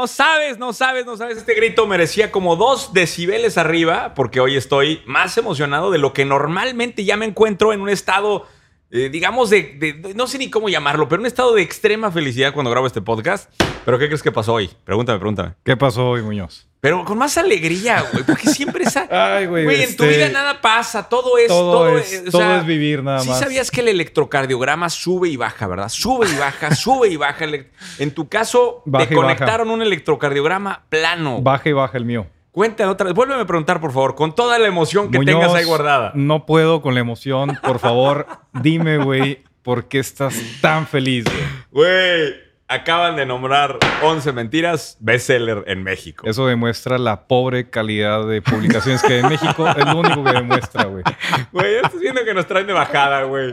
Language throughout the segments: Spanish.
no sabes, no sabes, no sabes. Este grito merecía como dos decibeles arriba, porque hoy estoy más emocionado de lo que normalmente ya me encuentro en un estado, eh, digamos, de, de- no sé ni cómo llamarlo, pero un estado de extrema felicidad cuando grabo este podcast. ¿Pero qué crees que pasó hoy? Pregúntame, pregúntame. ¿Qué pasó hoy, Muñoz? Pero con más alegría, güey, porque siempre esa... Ay, güey. Güey, en tu este, vida nada pasa, todo es... Todo, Todo, es, es, o todo sea, es vivir nada Sí más. sabías que el electrocardiograma sube y baja, ¿verdad? Sube y baja, sube y baja. En tu caso, Baja te baja. conectaron un electrocardiograma plano. Baja y baja el mío. Cuéntame otra vez. Vuélveme a preguntar, por favor, con toda la emoción que Muñoz, tengas ahí guardada. No puedo con la emoción. Por favor, dime, güey, ¿por qué estás tan feliz, güey? Güey, acaban de nombrar 11 mentiras bestseller en México. Eso demuestra la pobre calidad de publicaciones que en México es lo único que demuestra, güey. Güey, ya estás viendo que nos traen de bajada, güey.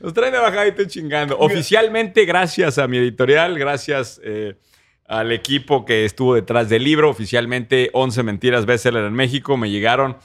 Nos traen de bajada y estoy chingando. Oficialmente, gracias a mi editorial, gracias eh, al equipo que estuvo detrás del libro, oficialmente 11 mentiras bestseller en México, me llegaron,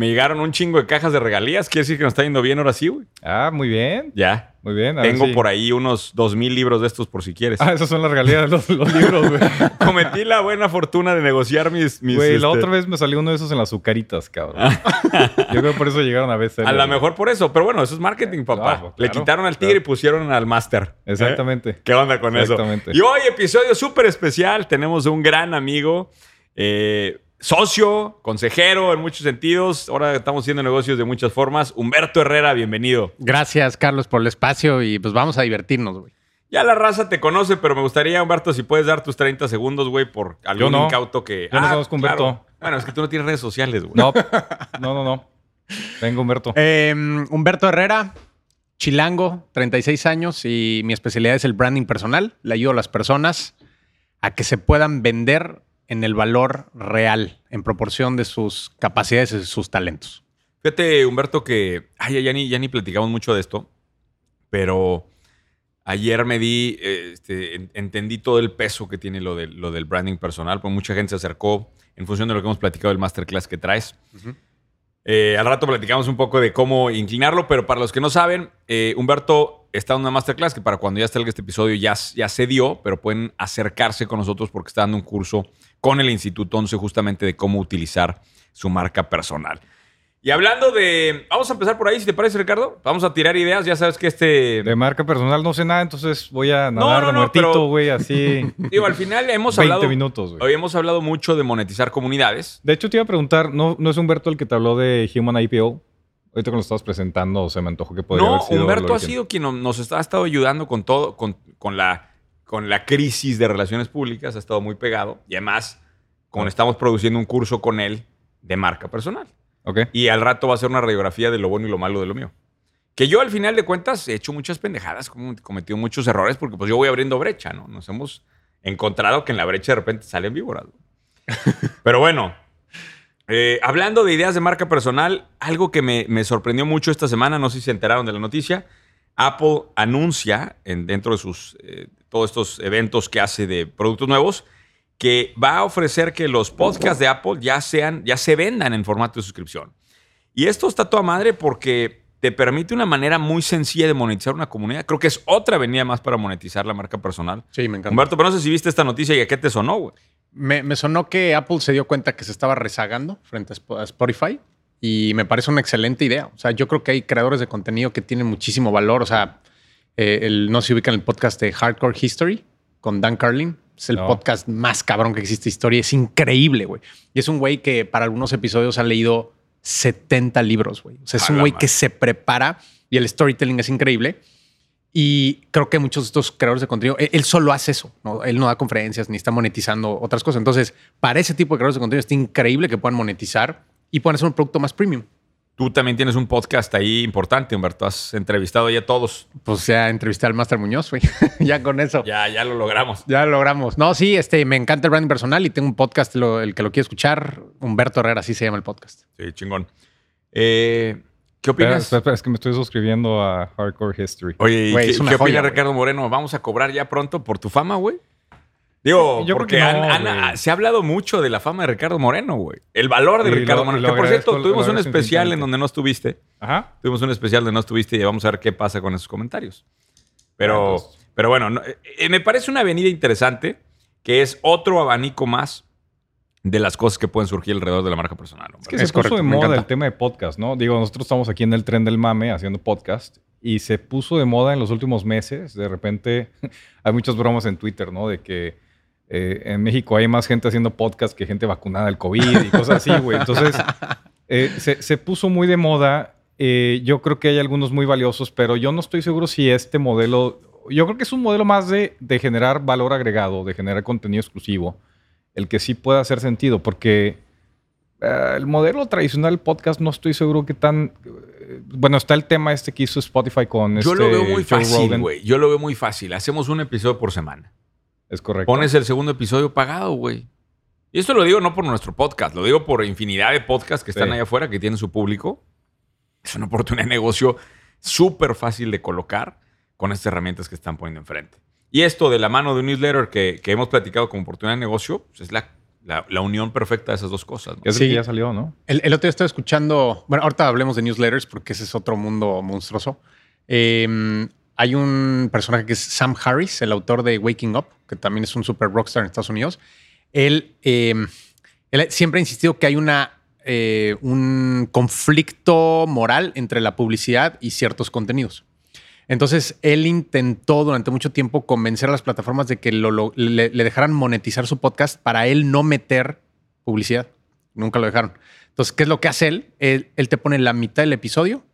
me llegaron un chingo de cajas de regalías. Quiere decir que nos está yendo bien ahora sí, güey. Ah, muy bien. Ya. Muy bien. a ver Tengo si- por ahí unos 2000 libros de estos por si quieres. Ah, esas son las regalías de los, los libros, güey. Cometí la buena fortuna de negociar mis... mis, Güey, la este, otra vez me salió uno de esos en las azucaritas, cabrón. Yo creo que por eso llegaron a veces. A lo mejor por eso, pero bueno, eso es marketing, papá. Claro, Le claro, quitaron al tigre y pusieron al máster. ¿eh? Exactamente. ¿Qué onda con eso? Exactamente. Y hoy, episodio súper especial. Tenemos un gran amigo, eh, socio, consejero en muchos sentidos. Ahora estamos haciendo negocios de muchas formas. Humberto Herrera, bienvenido. Gracias, Carlos, por el espacio y pues vamos a divertirnos, güey. Ya la raza te conoce, pero me gustaría, Humberto, si puedes dar tus 30 segundos, güey, por algún no. incauto que. Yo no conozco a Humberto. Bueno, es que tú no tienes redes sociales, güey. No, no, no, no. Venga, Humberto. Eh, Humberto Herrera, chilango, 36 años y mi especialidad es el branding personal. Le ayudo a las personas a que se puedan vender en el valor real, en proporción de sus capacidades y sus talentos. Fíjate, Humberto, que ay, ya, ni, ya ni platicamos mucho de esto, pero ayer me di, este, en- entendí todo el peso que tiene lo, del- lo del branding personal, porque mucha gente se acercó en función de lo que hemos platicado del masterclass que traes. Eh, al rato platicamos un poco de cómo inclinarlo, pero para los que no saben, eh, Humberto está en una masterclass que para cuando ya salga este episodio ya, ya se dio, pero pueden acercarse con nosotros porque está dando un curso con el Instituto 11 justamente de cómo utilizar su marca personal. Y hablando de... Vamos a empezar por ahí, si te parece, Ricardo. Vamos a tirar ideas. Ya sabes que este... De marca personal no sé nada, entonces voy a nadar no, de no, muertito, pero- güey, así. Digo, al final hemos 20 hablado... minutos, güey. Hoy hemos hablado mucho de monetizar comunidades. De hecho, te iba a preguntar, ¿no, ¿no es Humberto el que te habló de Human IPO? Ahorita que lo estabas presentando, se me antojó que podría No, haber sido. Humberto ha sido quien no- nos está- ha estado ayudando con todo, con, con la, con la crisis de relaciones públicas, ha estado muy pegado. Y además, como estamos produciendo un curso con él de marca personal. Ok. Y al rato va a ser una radiografía de lo bueno y lo malo de lo mío. Que yo al final de cuentas he hecho muchas pendejadas, como- cometido muchos errores, porque pues yo voy abriendo brecha, ¿no? Nos hemos encontrado que en la brecha de repente salen víboras. Pero bueno, eh, hablando de ideas de marca personal, algo que me, me sorprendió mucho esta semana, no sé si se enteraron de la noticia, Apple anuncia en, dentro de sus eh, todos estos eventos que hace de productos nuevos que va a ofrecer que los podcasts de Apple ya sean ya se vendan en formato de suscripción. Y esto está toda madre porque te permite una manera muy sencilla de monetizar una comunidad. Creo que es otra avenida más para monetizar la marca personal. Sí, me encanta. Humberto, pero no sé si viste esta noticia y a qué te sonó, güey. Me, me sonó que Apple se dio cuenta que se estaba rezagando frente a Sp- a Spotify y me parece una excelente idea. O sea, yo creo que hay creadores de contenido que tienen muchísimo valor. O sea, eh, el, no se ubica en el podcast de Hardcore History con Dan Carlin. Es el No. podcast más cabrón que existe en historia. Es increíble, güey. Y es un güey que para algunos episodios ha leído 70 libros, güey. O sea, es un güey que se prepara y el storytelling es increíble. Y creo que muchos de estos creadores de contenido, él, él solo hace eso, ¿no? Él no da conferencias ni está monetizando otras cosas. Entonces, para ese tipo de creadores de contenido está increíble que puedan monetizar y puedan hacer un producto más premium. Tú también tienes un podcast ahí importante, Humberto. Has entrevistado ya a todos. Pues ya entrevisté al Master Muñoz, güey. ya con eso. Ya. Ya, ya lo logramos. lo logramos. No, sí, este, me encanta el branding personal y tengo un podcast, lo- el que lo quiere escuchar, Humberto Herrera, así se llama el podcast. Sí, chingón. Eh, ¿Qué opinas? espera, espera, es que me estoy suscribiendo a Hardcore History. Oye, ¿y Güey, ¿qué, es una qué joya, opina güey. Ricardo Moreno? ¿Vamos a cobrar ya pronto por tu fama, güey? Digo, Yo creo porque que no, han- han- güey. se ha hablado mucho de la fama de Ricardo Moreno, güey. El valor de Y Ricardo lo- Moreno. lo Que por cierto, tuvimos un especial en donde no estuviste. Ajá. Tuvimos un especial donde no estuviste y vamos a ver qué pasa con esos comentarios. Pero, Ah, pues. pero bueno, no- eh, me parece una avenida interesante que es otro abanico más de las cosas que pueden surgir alrededor de la marca personal. hombre. Es que Es se puso correcto, de moda el tema de podcast, ¿no? Digo, nosotros estamos aquí en el tren del mame haciendo podcast y se puso de moda en los últimos meses. De repente hay muchas bromas en Twitter, ¿no? De que eh, en México hay más gente haciendo podcast que gente vacunada del COVID y cosas así, güey. Entonces, eh, se, se puso muy de moda. Eh, yo creo que hay algunos muy valiosos, pero yo no estoy seguro si este modelo... Yo creo que es un modelo más de, de generar valor agregado, de generar contenido exclusivo, el que sí pueda hacer sentido, porque eh, el modelo tradicional podcast no estoy seguro que tan... eh, bueno, está el tema este que hizo Spotify con Yo este lo veo muy Joe fácil, güey. Yo lo veo muy fácil. Hacemos un episodio por semana. Es correcto. Pones el segundo episodio pagado, güey. Y esto lo digo no por nuestro podcast, lo digo por infinidad de podcasts que están Sí. allá afuera, que tienen su público. Es una oportunidad de negocio súper fácil de colocar con estas herramientas que están poniendo enfrente. Y esto de la mano de un newsletter que, que hemos platicado como oportunidad de negocio, pues es la, la- la unión perfecta de esas dos cosas. ¿no? Sí. que ya salió, ¿no? El, el otro día estaba escuchando, bueno, ahorita hablemos de newsletters porque ese es otro mundo monstruoso. Eh, hay un personaje que es Sam Harris, el autor de Waking Up, que también es un super rockstar en Estados Unidos. Él, eh, siempre ha insistido que hay una, eh, un conflicto moral entre la publicidad y ciertos contenidos. Entonces, él intentó durante mucho tiempo convencer a las plataformas de que le, dejaran monetizar su podcast para él no meter publicidad. Nunca lo dejaron. Entonces, ¿qué es lo que hace él? Él, él te pone la mitad del episodio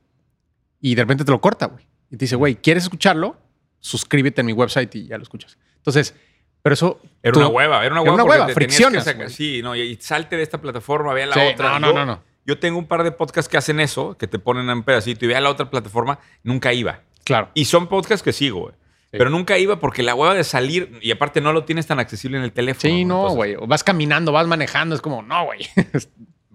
y de repente te lo corta, güey. Y te dice, güey, ¿quieres escucharlo? Suscríbete en mi website y ya lo escuchas. Entonces, pero eso... Era tú- una hueva, era una Era hueva. una porque hueva, sacar- güey. Sí, no, y, salte de esta plataforma, ve a la Sí, otra. no, no, Yo- no, no. Yo tengo un par de podcasts que hacen eso, que te ponen en un pedacito y ve a la otra plataforma, nunca iba. Claro. Y son podcasts que sigo, güey. Pero nunca iba porque la hueva de salir, y aparte no lo tienes tan accesible en el teléfono. Sí, no, güey. Vas caminando, vas manejando. Es como, no, güey.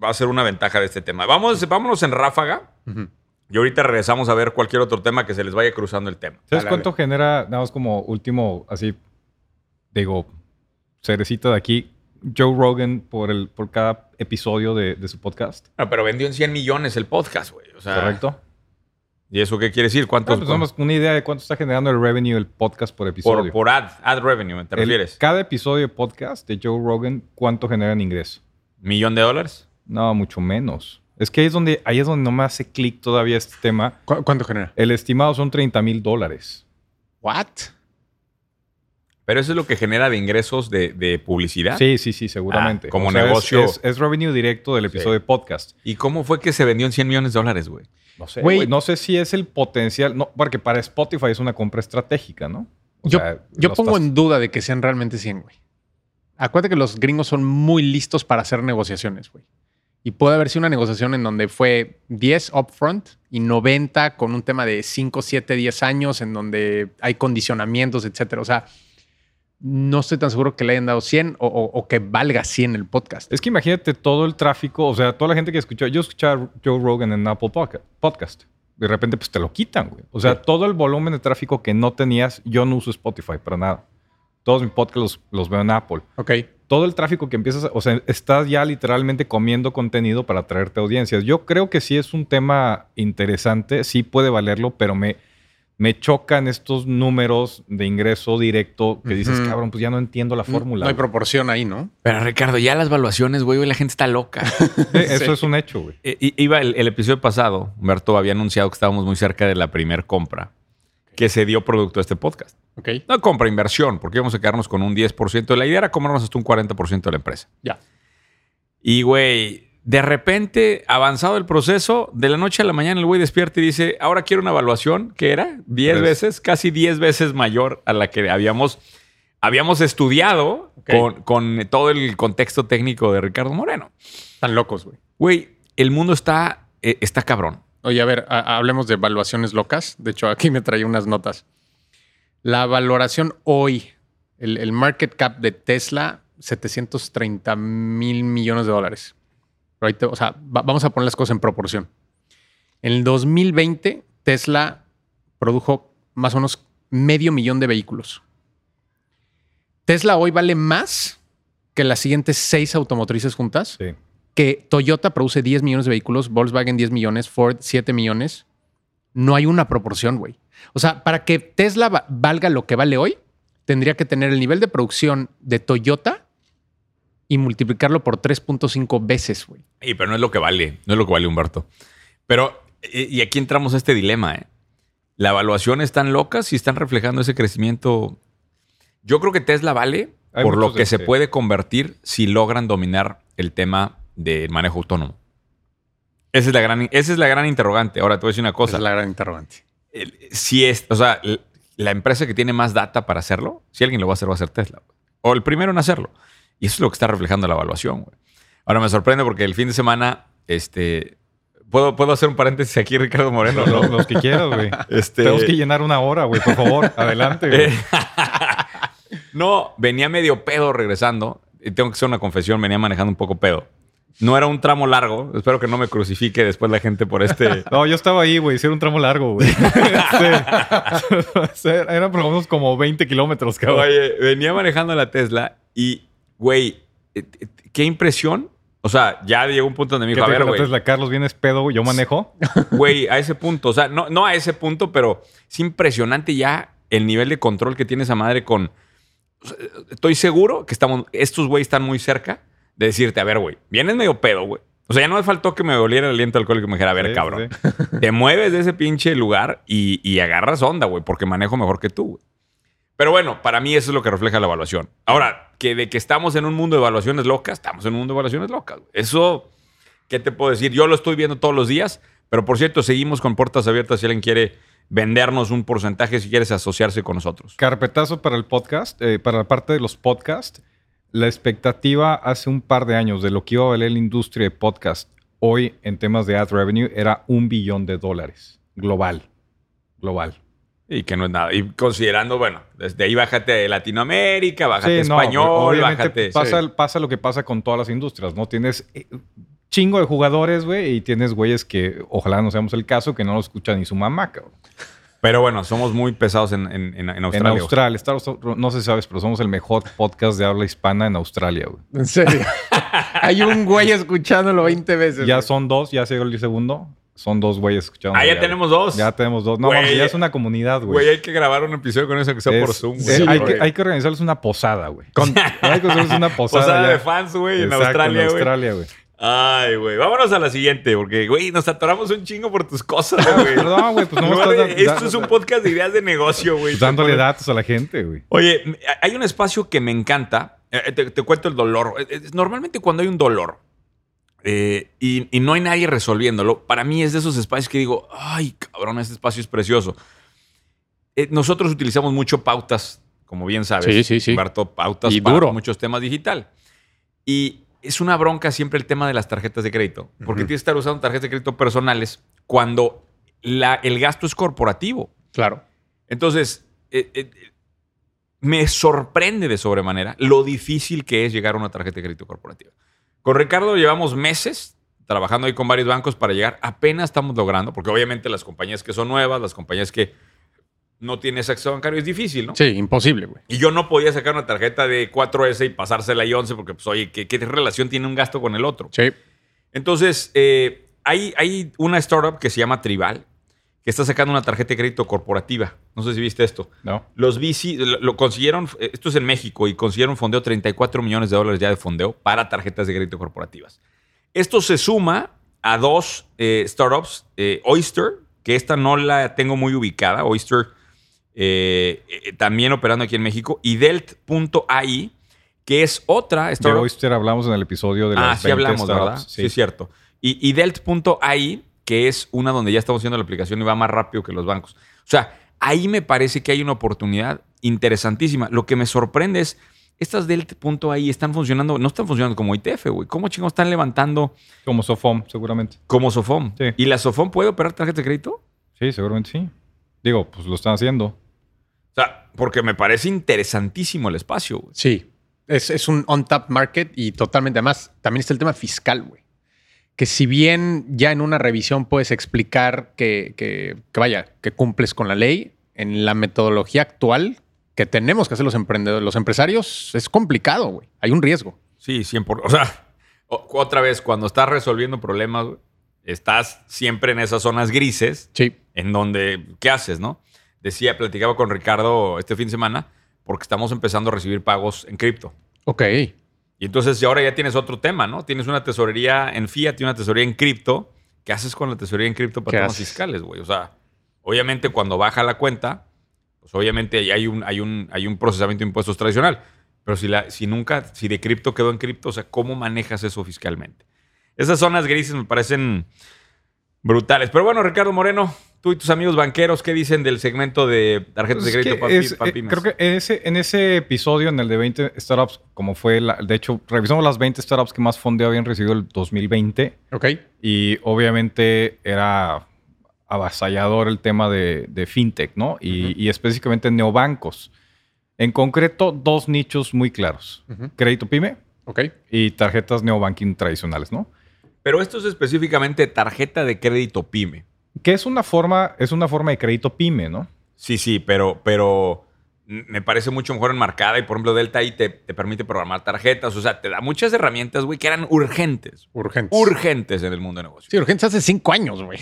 Va a ser una ventaja de este tema. Vamos, vámonos en ráfaga. Ujú. Y ahorita regresamos a ver cualquier otro tema que se les vaya cruzando el tema. ¿Sabes Dale, cuánto genera, nada más como último, así, digo, cerecita de aquí, Joe Rogan por, el, por cada episodio de, de su podcast? Ah, pero vendió en 100 millones el podcast, güey. O sea, ¿Correcto? ¿Y eso qué quiere decir? ¿Cuántos? Bueno, pues una idea de cuánto está generando el revenue del podcast por por, episodio. por ad, ad revenue, ¿te El- refieres? cada episodio de podcast de Joe Rogan, ¿cuánto genera en ingreso? ¿Millón de dólares? No, mucho menos. Es que ahí es donde, ahí es donde no me hace clic todavía este tema. ¿Cu- ¿Cuánto genera? El estimado son 30 mil dólares. ¿What? Pero eso es lo que genera de ingresos de, de publicidad. Sí, sí, sí, seguramente. Ah, como negocio. Es, es revenue directo del episodio Sí. de podcast. ¿Y cómo fue que se vendió en 100 millones de dólares, güey? No sé, Güey. No sé si es el potencial. No, porque para Spotify es una compra estratégica, ¿no? O Yo, sea, yo los pongo estás- en duda de que sean realmente 100, güey. Acuérdate que los gringos son muy listos para hacer negociaciones, güey. Y puede haber sido una negociación en donde fue 10 upfront y 90 con un tema de 5, 7, 10 años en donde hay condicionamientos, etcétera. O sea, no estoy tan seguro que le hayan dado 100 o, o- o que valga 100 el podcast. Es que imagínate todo el tráfico, o sea, toda la gente que escuchó. Yo escuchaba a Joe Rogan en Apple Podca- Podcast. De repente, pues te lo quitan, güey. O sea, todo el volumen de tráfico que no tenías, yo no uso Spotify para nada. Todos mis podcasts los, los veo en Apple. Ok. todo el tráfico que empiezas, a- o sea, estás ya literalmente comiendo contenido para traerte audiencias. Yo creo que sí es un tema interesante, sí puede valerlo, pero me, me chocan estos números de ingreso directo que dices, cabrón, pues ya no entiendo la fórmula. No hay güey". proporción ahí, ¿no? Pero Ricardo, ya las valuaciones, güey, la gente está loca. Eso Sí. es un hecho, güey. Eh, Iba el, el episodio pasado, Humberto había anunciado que estábamos muy cerca de la primer compra que se dio producto de este podcast. Ok. No compra, inversión, porque íbamos a quedarnos con un 10%. La idea era comernos hasta un 40% de la empresa. Ya. Y, güey, de repente, avanzado el proceso, de la noche a la mañana el güey despierta y dice, ahora quiero una evaluación que era 10 Tres. veces, casi 10 veces mayor a la que habíamos, habíamos estudiado con, con todo el contexto técnico de Ricardo Moreno. Tan locos, güey. Güey, el mundo está, eh, está cabrón. Oye, a ver, ha- hablemos de evaluaciones locas. De hecho, aquí me traía unas notas. La valoración hoy, el, el market cap de Tesla, 730 mil millones de dólares. Pero ahí te- o sea, va- vamos a poner las cosas en proporción. En el 2020, Tesla produjo más o menos medio millón de vehículos. Tesla hoy vale más que las siguientes seis automotrices juntas. Sí. Que Toyota produce 10 millones de vehículos, Volkswagen 10 millones, Ford 7 millones. No hay una proporción, güey. O sea, para que Tesla va- valga lo que vale hoy, tendría que tener el nivel de producción de Toyota y multiplicarlo por 3.5 veces, güey. Y pero no es lo que vale, no es lo que vale Humberto. Pero, y aquí entramos a este dilema, ¿eh? La evaluación están locas y están reflejando ese crecimiento. Yo creo que Tesla vale Hay por lo que se puede convertir si logran dominar el tema del manejo autónomo. Esa es la gran, esa es la gran interrogante. Ahora te voy a decir una Esa cosa. es la gran interrogante. Si es, o sea, la empresa que tiene más data para hacerlo, si alguien lo va a hacer, va a ser Tesla. O el primero en hacerlo. Y eso es lo que está reflejando la evaluación. güey. Ahora me sorprende porque el fin de semana, este, ¿puedo, puedo hacer un paréntesis aquí, Ricardo Moreno? Los, los que quieras, güey. Este- Tenemos que llenar una hora, güey. Por favor, adelante, güey. No, venía medio pedo regresando. Y tengo que hacer una confesión, venía manejando un poco pedo. No era un tramo largo. Espero que no me crucifique después la gente por este. No, yo estaba ahí, güey. Era un tramo largo, güey. Sí. Eran por lo menos como 20 kilómetros, cabrón. Oye, venía manejando la Tesla y, güey, eh, eh, qué impresión. O sea, ya llegó un punto donde me ¿Qué dijo, a ver, la güey, Tesla? Carlos, vienes pedo. Yo manejo. güey, a ese punto. O sea, no, no a ese punto, pero es impresionante ya el nivel de control que tiene esa madre con... o sea, Estoy seguro que estamos, estos güeyes están muy cerca de decirte, a ver, güey, vienes medio pedo, güey. O sea, ya no me faltó que me oliera el aliento alcohólico y me dijera, a ver, Sí, cabrón, sí. te mueves de ese pinche lugar y, y agarras onda, güey, porque manejo mejor que tú, güey. Pero bueno, para mí eso es lo que refleja la evaluación. Ahora, que de que estamos en un mundo de evaluaciones locas, estamos en un mundo de evaluaciones locas. Eso, ¿qué te puedo decir? Yo lo estoy viendo todos los días, pero por cierto, seguimos con puertas abiertas si alguien quiere vendernos un porcentaje, si quieres asociarse con nosotros. Carpetazo para el podcast, eh, para la parte de los podcasts. La expectativa hace un par de años de lo que iba a valer la industria de podcast hoy en temas de ad revenue era un billón de dólares. Global. Global. Y que no es nada. Y considerando, bueno, desde ahí bájate de Latinoamérica, bájate Sí, no, español, bájate... Pasa, Sí. pasa lo que pasa con todas las industrias, ¿no? Tienes eh, chingo de jugadores, güey, y tienes güeyes que, ojalá no seamos el caso, que no lo escucha ni su mamá, cabrón. Pero bueno, somos muy pesados en, en- en- en Australia. En Australia, no sé si sabes, pero somos el mejor podcast de habla hispana en Australia, güey. En serio. Hay un güey escuchándolo 20 veces. Ya güey. son dos, ya se dio el segundo. Son dos güeyes escuchando. Ah, ya tenemos dos. Ya tenemos dos. No, Güey, mames, ya es una comunidad, Güey, güey. hay que grabar un episodio con eso que sea Es- por Zoom. güey. hay, Güey. que, hay que organizarles una posada, güey. hay que organizarles una posada. Posada ya. de fans, güey, en Australia, En güey. Australia, güey. Ay, güey. Vámonos a la siguiente, porque, güey, nos atoramos un chingo por tus cosas, güey. Perdón, güey, pues no En me lugar estás Esto da- es un podcast de ideas de negocio, güey. pues dándole datos a la gente, güey. Oye, hay un espacio que me encanta. Eh, Te, te cuento el dolor. Eh, eh, Normalmente cuando hay un dolor eh, y, y no hay nadie resolviéndolo, para mí es de esos espacios que digo, ay, cabrón, este espacio es precioso. Eh, nosotros utilizamos mucho pautas, como bien sabes. Sí, sí, sí. Humberto, pautas Y para duro. muchos temas digital. Y es una bronca siempre el tema de las tarjetas de crédito, porque tienes que estar usando tarjetas de crédito personales cuando la- el gasto es corporativo. Claro. Entonces, eh, me sorprende de sobremanera lo difícil que es llegar a una tarjeta de crédito corporativa. Con Ricardo llevamos meses trabajando ahí con varios bancos para llegar. Apenas estamos logrando, porque obviamente las compañías que son nuevas, las compañías que no tienen ese acceso bancario, es difícil, ¿no? Sí, imposible, güey. Y yo no podía sacar una tarjeta de 4S y pasársela a 11 porque, pues, oye, ¿qué, qué relación tiene un gasto con el otro? Sí. Entonces, eh, hay, hay una startup que se llama Tribal, que está sacando una tarjeta de crédito corporativa. No sé si viste esto. No. Los VC lo, consiguieron, eh, esto es en México, y consiguieron fondeo 34 millones de dólares ya de fondeo para tarjetas de crédito corporativas. Esto se suma a dos eh, startups, eh, Oyster, que esta no la tengo muy ubicada, Oyster eh, también operando aquí en México, y Delt.ai, que es otra De startup. Oyster hablamos en el episodio de Ah, las sí 20 hablamos, ¿verdad? Sí, es cierto. Y, y Delt.ai, que es una donde ya estamos haciendo la aplicación y va más rápido que los bancos. O sea, ahí me parece que hay una oportunidad interesantísima. Lo que me sorprende es, estas Delt.ai están funcionando, no están funcionando como ITF, güey. ¿Cómo chingos están levantando Como Sofom, seguramente. como Sofom? Sí. ¿Y la Sofom puede operar tarjeta de crédito? Sí, seguramente sí. Digo, pues lo están haciendo. O sea, porque me parece interesantísimo el espacio, güey. Sí. Es, es un on-tap market y totalmente. Además, también está el tema fiscal, güey. Que si bien ya en una revisión puedes explicar que, que- que vaya, que cumples con la ley, en la metodología actual que tenemos que hacer los emprendedores, los empresarios, es complicado, güey. Hay un riesgo. Sí, 100%. O sea, otra vez, cuando estás resolviendo problemas, estás siempre en esas zonas grises Sí. en donde, ¿qué haces, no? Decía, platicaba con Ricardo este fin de semana, porque estamos empezando a recibir pagos en cripto. Ok. Y entonces, ahora ya tienes otro tema, ¿no? Tienes una tesorería en fiat y una tesorería en cripto. ¿Qué haces con la tesorería en cripto ¿Qué para temas haces? fiscales, güey? O sea, obviamente cuando baja la cuenta, pues obviamente hay un, hay un, hay un procesamiento de impuestos tradicional. Pero si, la, si nunca, si de cripto quedó en cripto, o sea, ¿cómo manejas eso fiscalmente? Esas zonas grises me parecen brutales. Pero bueno, Ricardo Moreno, tú y tus amigos banqueros, ¿qué dicen del segmento de tarjetas Pues de es crédito para, es, pi- para eh, pymes? creo que en ese, en ese episodio, en el de 20 startups, como fue, la- de hecho, revisamos las 20 startups que más fondeo habían recibido el 2020 Ok. y obviamente era avasallador el tema de, de fintech, ¿no? Y, específicamente neobancos. En concreto, dos nichos muy claros. Crédito pyme Ok. y tarjetas neobanking tradicionales, ¿no? Pero esto es específicamente tarjeta de crédito pyme. Que es una forma, es una forma de crédito pyme, ¿no? Sí, sí, pero, pero me parece mucho mejor enmarcada y por ejemplo Delta ahí te, te permite programar tarjetas, o sea, te da muchas herramientas, güey, que eran urgentes. Urgentes. Urgentes en el mundo de negocios. sí, urgentes hace cinco años, güey.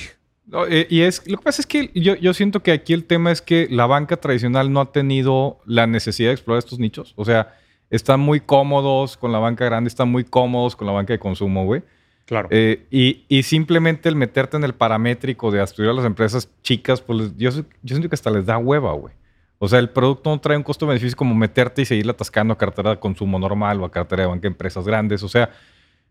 No, eh, y es, lo que pasa es que yo, yo siento que aquí el tema es que la banca tradicional no ha tenido la necesidad de explorar estos nichos. O sea, están muy cómodos con la banca grande, están muy cómodos con la banca de consumo, güey. Claro. Eh, y, y simplemente el meterte en el paramétrico de estudiar a las empresas chicas, pues yo, yo siento que hasta les da hueva, güey. O sea, el producto no trae un costo-beneficio como meterte y seguirle atascando a cartera de consumo normal o a cartera de banca de empresas grandes. O sea,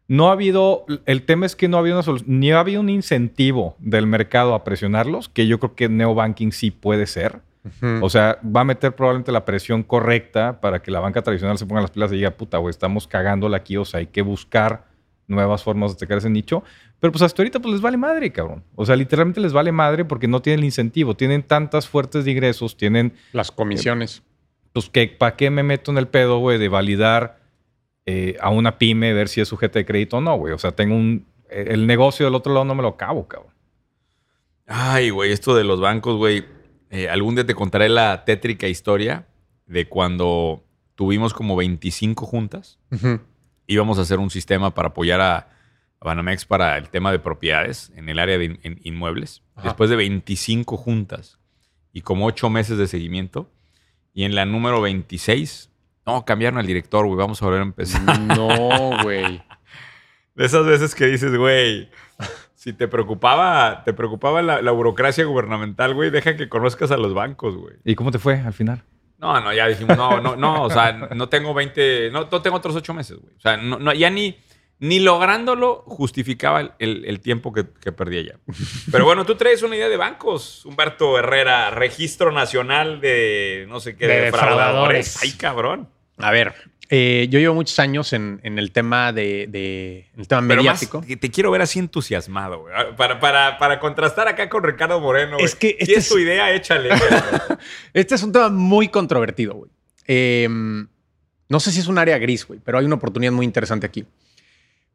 no ha habido, el tema es que no ha habido una solución, ni ha habido un incentivo del mercado a presionarlos, que yo creo que neobanking sí puede ser. O sea, va a meter probablemente la presión correcta para que la banca tradicional se ponga las pilas y diga, puta, güey, estamos cagándola aquí, o sea, hay que buscar nuevas formas de atacar ese nicho. Pero pues hasta ahorita pues les vale madre, cabrón. O sea, literalmente les vale madre porque no tienen el incentivo, tienen tantas fuertes de ingresos, tienen, Las comisiones. pues, que ¿para qué me meto en el pedo, güey, de validar eh, a una pyme, ver si es sujeto de crédito o no, güey? O sea, tengo un... eh, El negocio del otro lado no me lo acabo, cabrón. Ay, güey, esto de los bancos, güey. eh, algún día te contaré la tétrica historia de cuando tuvimos como 25 juntas. Ujú. Íbamos a hacer un sistema para apoyar a, a Banamex para el tema de propiedades en el área de in- en inmuebles. Ajá. Después de 25 juntas y como 8 meses de seguimiento. Y en la número 26, no, cambiaron al director, güey, vamos a volver a empezar. No, güey. De esas veces que dices, güey, si te preocupaba, te preocupaba la, la burocracia gubernamental, güey, deja que conozcas a los bancos, güey. ¿Y cómo te fue al final? No, no, ya dijimos, no, no, no, o sea, no tengo 20, no, no tengo otros 8 meses, güey. O sea, no, no, ya ni, ni lográndolo justificaba el, el- el tiempo que, que perdía ya. Pero bueno, tú traes una idea de bancos, Humberto Herrera, Registro Nacional de no sé qué, De de defraudadores. defraudadores. Ay, cabrón. A ver, eh, yo llevo muchos años en, en el tema de, de- en el tema Pero más, mediático. te quiero ver así entusiasmado, güey. Para, para, para contrastar acá con Ricardo Moreno, güey. Es que si este es tu idea, échale. Este es un tema muy controvertido, güey. Eh, no sé si es un área gris, güey, pero hay una oportunidad muy interesante aquí.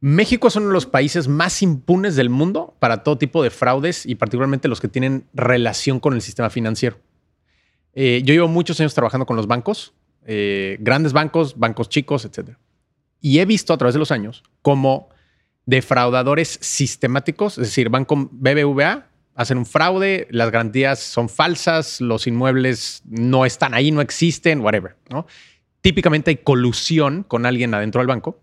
México es uno de los países más impunes del mundo para todo tipo de fraudes y particularmente los que tienen relación con el sistema financiero. Eh, yo llevo muchos años trabajando con los bancos, eh, grandes bancos, bancos chicos, etc. Y he visto a través de los años cómo defraudadores sistemáticos, es decir, van con BBVA, hacen un fraude, las garantías son falsas, los inmuebles no están ahí, no existen, whatever. ¿no? Típicamente hay colusión con alguien adentro del banco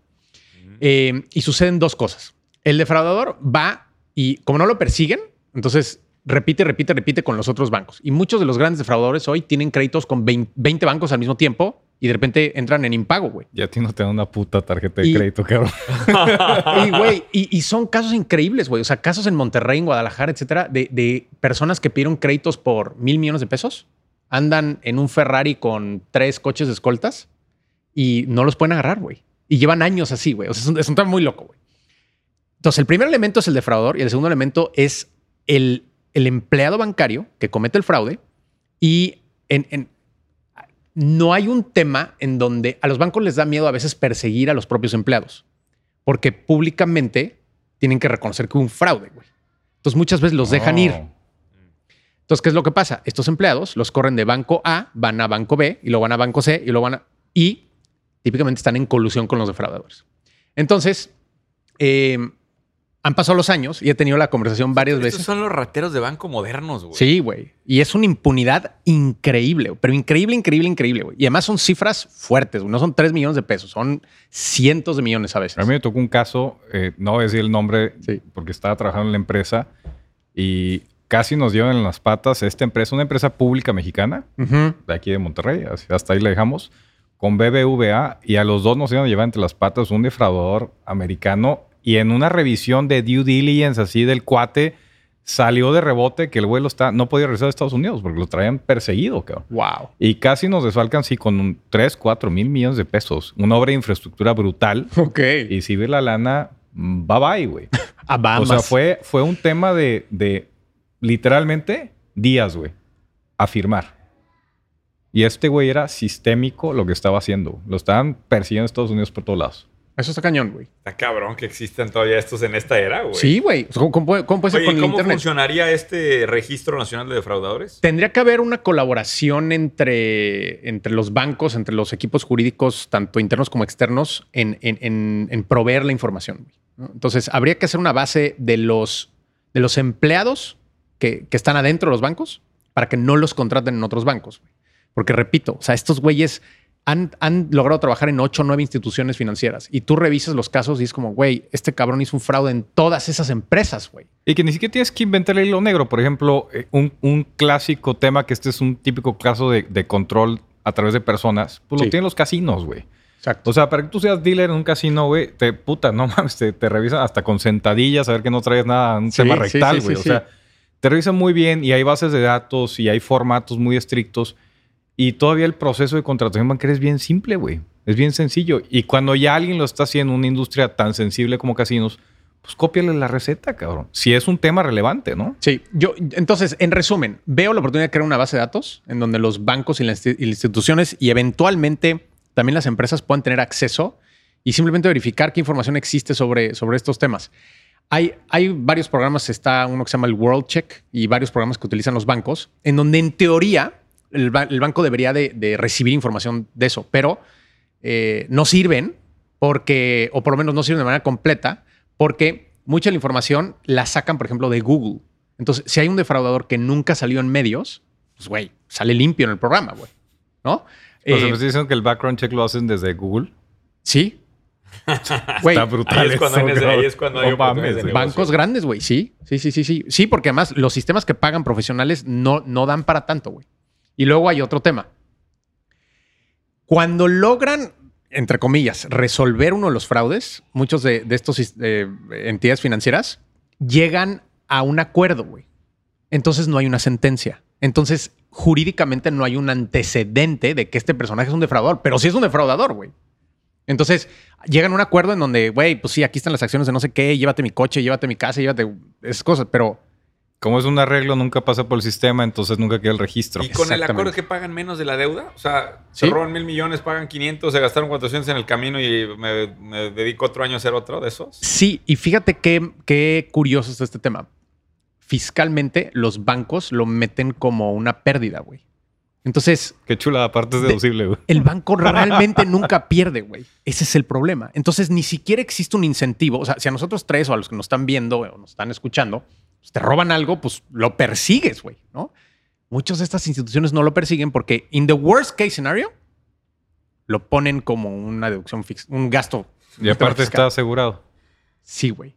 eh, y suceden dos cosas. El defraudador va y como no lo persiguen, entonces repite, repite, repite con los otros bancos. Y muchos de los grandes defraudadores hoy tienen créditos con 20 20 bancos al mismo tiempo y de repente entran en impago, güey. Ya a ti no te dan una puta tarjeta de Y- crédito, cabrón. Y, güey, y, y son casos increíbles, güey. O sea, casos en Monterrey, en Guadalajara, etcétera, de, de personas que pidieron créditos por mil millones de pesos, andan en un Ferrari con tres coches de escoltas y no los pueden agarrar, güey. Y llevan años así, güey. O sea, es un, es un tema muy loco, güey. Entonces, el primer elemento es el defraudador y el segundo elemento es el, el empleado bancario que comete el fraude y en- en, no hay un tema en donde a los bancos les da miedo a veces perseguir a los propios empleados, porque públicamente tienen que reconocer que hubo un fraude, güey. Entonces muchas veces los dejan ir. Oh. Entonces, ¿qué es lo que pasa? Estos empleados los corren de banco A, van a banco B y lo van a banco C y lo van a... Y típicamente están en colusión con los defraudadores. Entonces, eh, han pasado los años y he tenido la conversación varias Estos veces. son los rateros de banco modernos, güey. Sí, güey. Y es una impunidad increíble, pero increíble, increíble, increíble, güey. Y además son cifras fuertes, güey. no son 3 millones de pesos, son cientos de millones a veces. A mí me tocó un caso, eh, no voy a decir el nombre Sí. porque estaba trabajando en la empresa y casi nos llevan en las patas esta empresa, una empresa pública mexicana de aquí de Monterrey, hasta ahí la dejamos, con BBVA y a los dos nos iban a llevar entre las patas un defraudador americano y en una revisión de due diligence así del cuate salió de rebote que el vuelo está, no podía regresar a Estados Unidos porque lo traían perseguido, cabrón. Wow. Y casi nos desfalcan, sí, con un 3, 4 mil millones de pesos. Una obra de infraestructura brutal. Ok. Y si ve la lana, mm, bye bye, güey. O sea, fue, fue un tema de, de literalmente días, güey, a firmar. Y este güey era sistémico lo que estaba haciendo. Lo estaban persiguiendo en Estados Unidos por todos lados. Eso está cañón, güey. Está cabrón que existan todavía estos en esta era, güey. Sí, güey. ¿Cómo, cómo puede- cómo puede ser Oye, con ¿y el ¿cómo internet? funcionaría este registro nacional de defraudadores? Tendría que haber una colaboración entre, entre los bancos, entre los equipos jurídicos, tanto internos como externos, en, en- en- en proveer la información. Entonces, habría que hacer una base de los, de los empleados que, que están adentro de los bancos para que no los contraten en otros bancos. güey. Porque, repito, o sea, estos güeyes han, han logrado trabajar en ocho o nueve instituciones financieras y tú revisas los casos y es como, güey, este cabrón hizo un fraude en todas esas empresas, güey. Y que ni siquiera tienes que inventar el hilo negro. Por ejemplo, eh, un, un clásico tema que este es un típico caso de, de control a través de personas, pues Sí. lo tienen los casinos, güey. Exacto. O sea, para que tú seas dealer en un casino, güey, te puta, no mames, te, te revisan hasta con sentadillas a ver que no traes nada, un Sí, tema rectal, güey. sí, o sea, te revisan muy bien y hay bases de datos y hay formatos muy estrictos. Y todavía el proceso de contratación bancaria es bien simple, güey. Es bien sencillo. Y cuando ya alguien lo está haciendo en una industria tan sensible como casinos, pues cópiale la receta, cabrón. Si es un tema relevante, ¿no? Sí, yo entonces, en resumen, veo la oportunidad de crear una base de datos en donde los bancos y las instituciones y eventualmente también las empresas puedan tener acceso y simplemente verificar qué información existe sobre, sobre estos temas. Hay, hay varios programas, está uno que se llama el World Check y varios programas que utilizan los bancos, en donde en teoría el, ba- el banco debería de, de recibir información de eso, pero eh, no sirven porque, o por lo menos no sirven de manera completa, porque mucha de la información la sacan, por ejemplo, de Google. Entonces, si hay un defraudador que nunca salió en medios, pues, güey, sale limpio en el programa, güey. ¿No? Sea, Eh, me estoy diciendo que el background check lo hacen desde Google. sí. Está brutal. Ahí es cuando hay eso, ahí es cuando de bancos grandes, güey. Sí, sí, sí, sí, sí. Sí, porque además los sistemas que pagan profesionales no, no dan para tanto, güey. Y luego hay otro tema. Cuando logran, entre comillas, resolver uno de los fraudes, muchos de, de estos eh, entidades financieras llegan a un acuerdo, güey. Entonces no hay una sentencia. Entonces, jurídicamente no hay un antecedente de que este personaje es un defraudador, pero sí es un defraudador, güey. Entonces, llegan a un acuerdo en donde, güey, pues sí, aquí están las acciones de no sé qué, llévate mi coche, llévate mi casa, llévate esas cosas, pero Como es un arreglo, nunca pasa por el sistema, entonces nunca queda el registro. ¿Y con el acuerdo que pagan menos de la deuda? O sea, Sí. se roban mil millones, pagan 500, se gastaron 400 en el camino y me, me dedico otro año a hacer otro de esos. sí, y fíjate qué, qué curioso está este tema. Fiscalmente, los bancos lo meten como una pérdida, güey. Entonces, Qué chula, aparte es De- deducible, güey. el banco realmente nunca pierde, güey. Ese es el problema. Entonces, ni siquiera existe un incentivo. O sea, si a nosotros tres o a los que nos están viendo o nos están escuchando, te roban algo, pues lo persigues, güey, ¿no? Muchas de estas instituciones no lo persiguen porque, in the worst case scenario, lo ponen como una deducción fix, un gasto. Y aparte está asegurado. Sí, güey.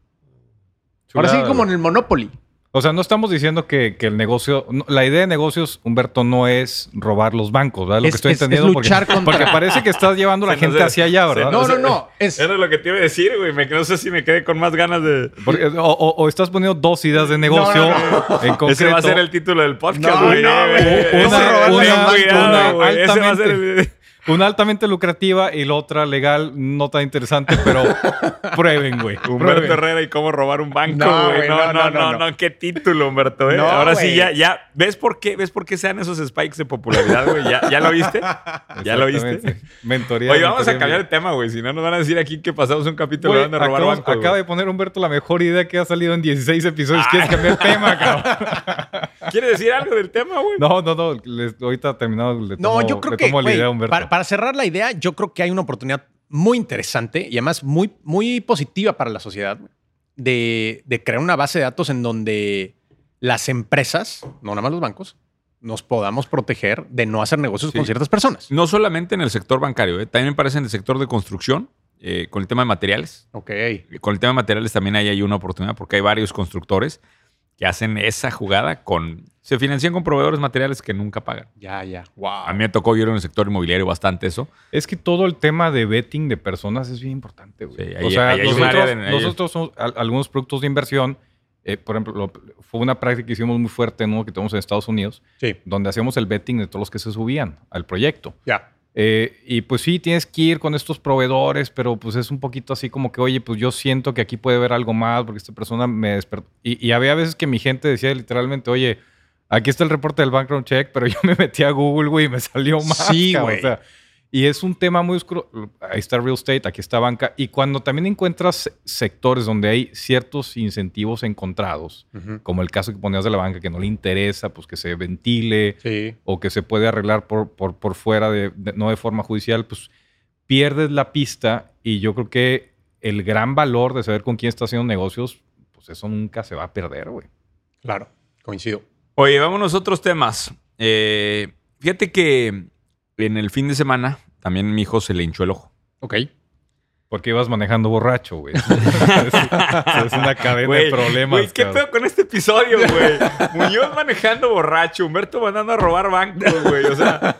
Ahora sí, como en el Monopoly. O sea, no estamos diciendo que, que el negocio... no, la idea de negocios, Humberto, no es robar los bancos, ¿verdad? Lo Es- que estoy es- es entendiendo. luchar porque, contra- porque parece que estás llevando a la Se gente hacia allá, se ¿verdad? No, no, no. Es, Era lo que te iba a decir, güey. Me, no sé si me quedé con más ganas de... Porque- o, o- o estás poniendo dos ideas de negocio No, no, en concreto. Ese va a ser el título del podcast, No, güey. no, güey. Una- una- una güey. Una altamente lucrativa y la otra legal, no tan interesante, pero prueben, güey. Humberto Prueben. Herrera y cómo robar un banco, No, güey. No, no, no, no, no, no. no, qué título, Humberto, ¿eh? No, Ahora sí, ya, ya. ¿Ves por qué? ¿Ves por qué se dan esos spikes de popularidad, güey? ¿Ya, ¿Ya lo viste? ¿Ya lo viste? Mentoría. Oye, vamos a cambiar de tema, güey. Si no, nos van a decir aquí que pasamos un capítulo de robar bancos, acaba de poner Humberto la mejor idea que ha salido en 16 episodios. ¿Quieres cambiar el tema, cabrón? ¿Quiere decir algo del tema, güey? No, no, no. les- ahorita terminado. Le No, yo creo le que, tomo la güey, idea a Humberto. para, para cerrar la idea, yo creo que hay una oportunidad muy interesante y además muy, muy positiva para la sociedad de, de crear una base de datos en donde las empresas, no nada más los bancos, nos podamos proteger de no hacer negocios Sí. con ciertas personas. No solamente en el sector bancario, ¿eh? también me parece en el sector de construcción, eh, con el tema de materiales. Ok. Con el tema de materiales también hay, hay una oportunidad porque hay varios constructores que hacen esa jugada con... Se financian con proveedores materiales que nunca pagan. Ya, ya. Wow. A mí me tocó vivir en el sector inmobiliario bastante eso. Es que todo el tema de betting de personas es bien importante, güey. Sí, ahí- o sea, hay nosotros, de- nosotros somos al- algunos productos de inversión. eh, por ejemplo, lo- fue una práctica que hicimos muy fuerte, ¿no? Que tenemos en Estados Unidos, Sí, donde hacíamos el betting de todos los que se subían al proyecto. ya. Eh, y pues sí, tienes que ir con estos proveedores, pero pues es un poquito así como que, oye, pues yo siento que aquí puede haber algo más porque esta persona me despertó. Y, y había veces que mi gente decía literalmente, oye, aquí está el reporte del background check, pero yo me metí a Google, güey, y me salió más. Sí, güey. O sea, y es un tema muy oscuro. Ahí está real estate, aquí está banca. Y cuando también encuentras sectores donde hay ciertos incentivos encontrados, Ujú. como el caso que ponías de la banca, que no le interesa, pues que se ventile, Sí. o que se puede arreglar por, por, por fuera, de, de- no de forma judicial, pues pierdes la pista y yo creo que el gran valor de saber con quién está haciendo negocios, pues eso nunca se va a perder, güey. Claro, coincido. Oye, vámonos a otros temas. Eh, fíjate que en el fin de semana también mi hijo se le hinchó el ojo. Ok. Porque ibas manejando borracho, güey. es, es una cadena de problemas. Güey, ¿qué cabrón. pedo con este episodio, güey? Muñoz manejando borracho, Humberto mandando a robar bancos, güey. O sea,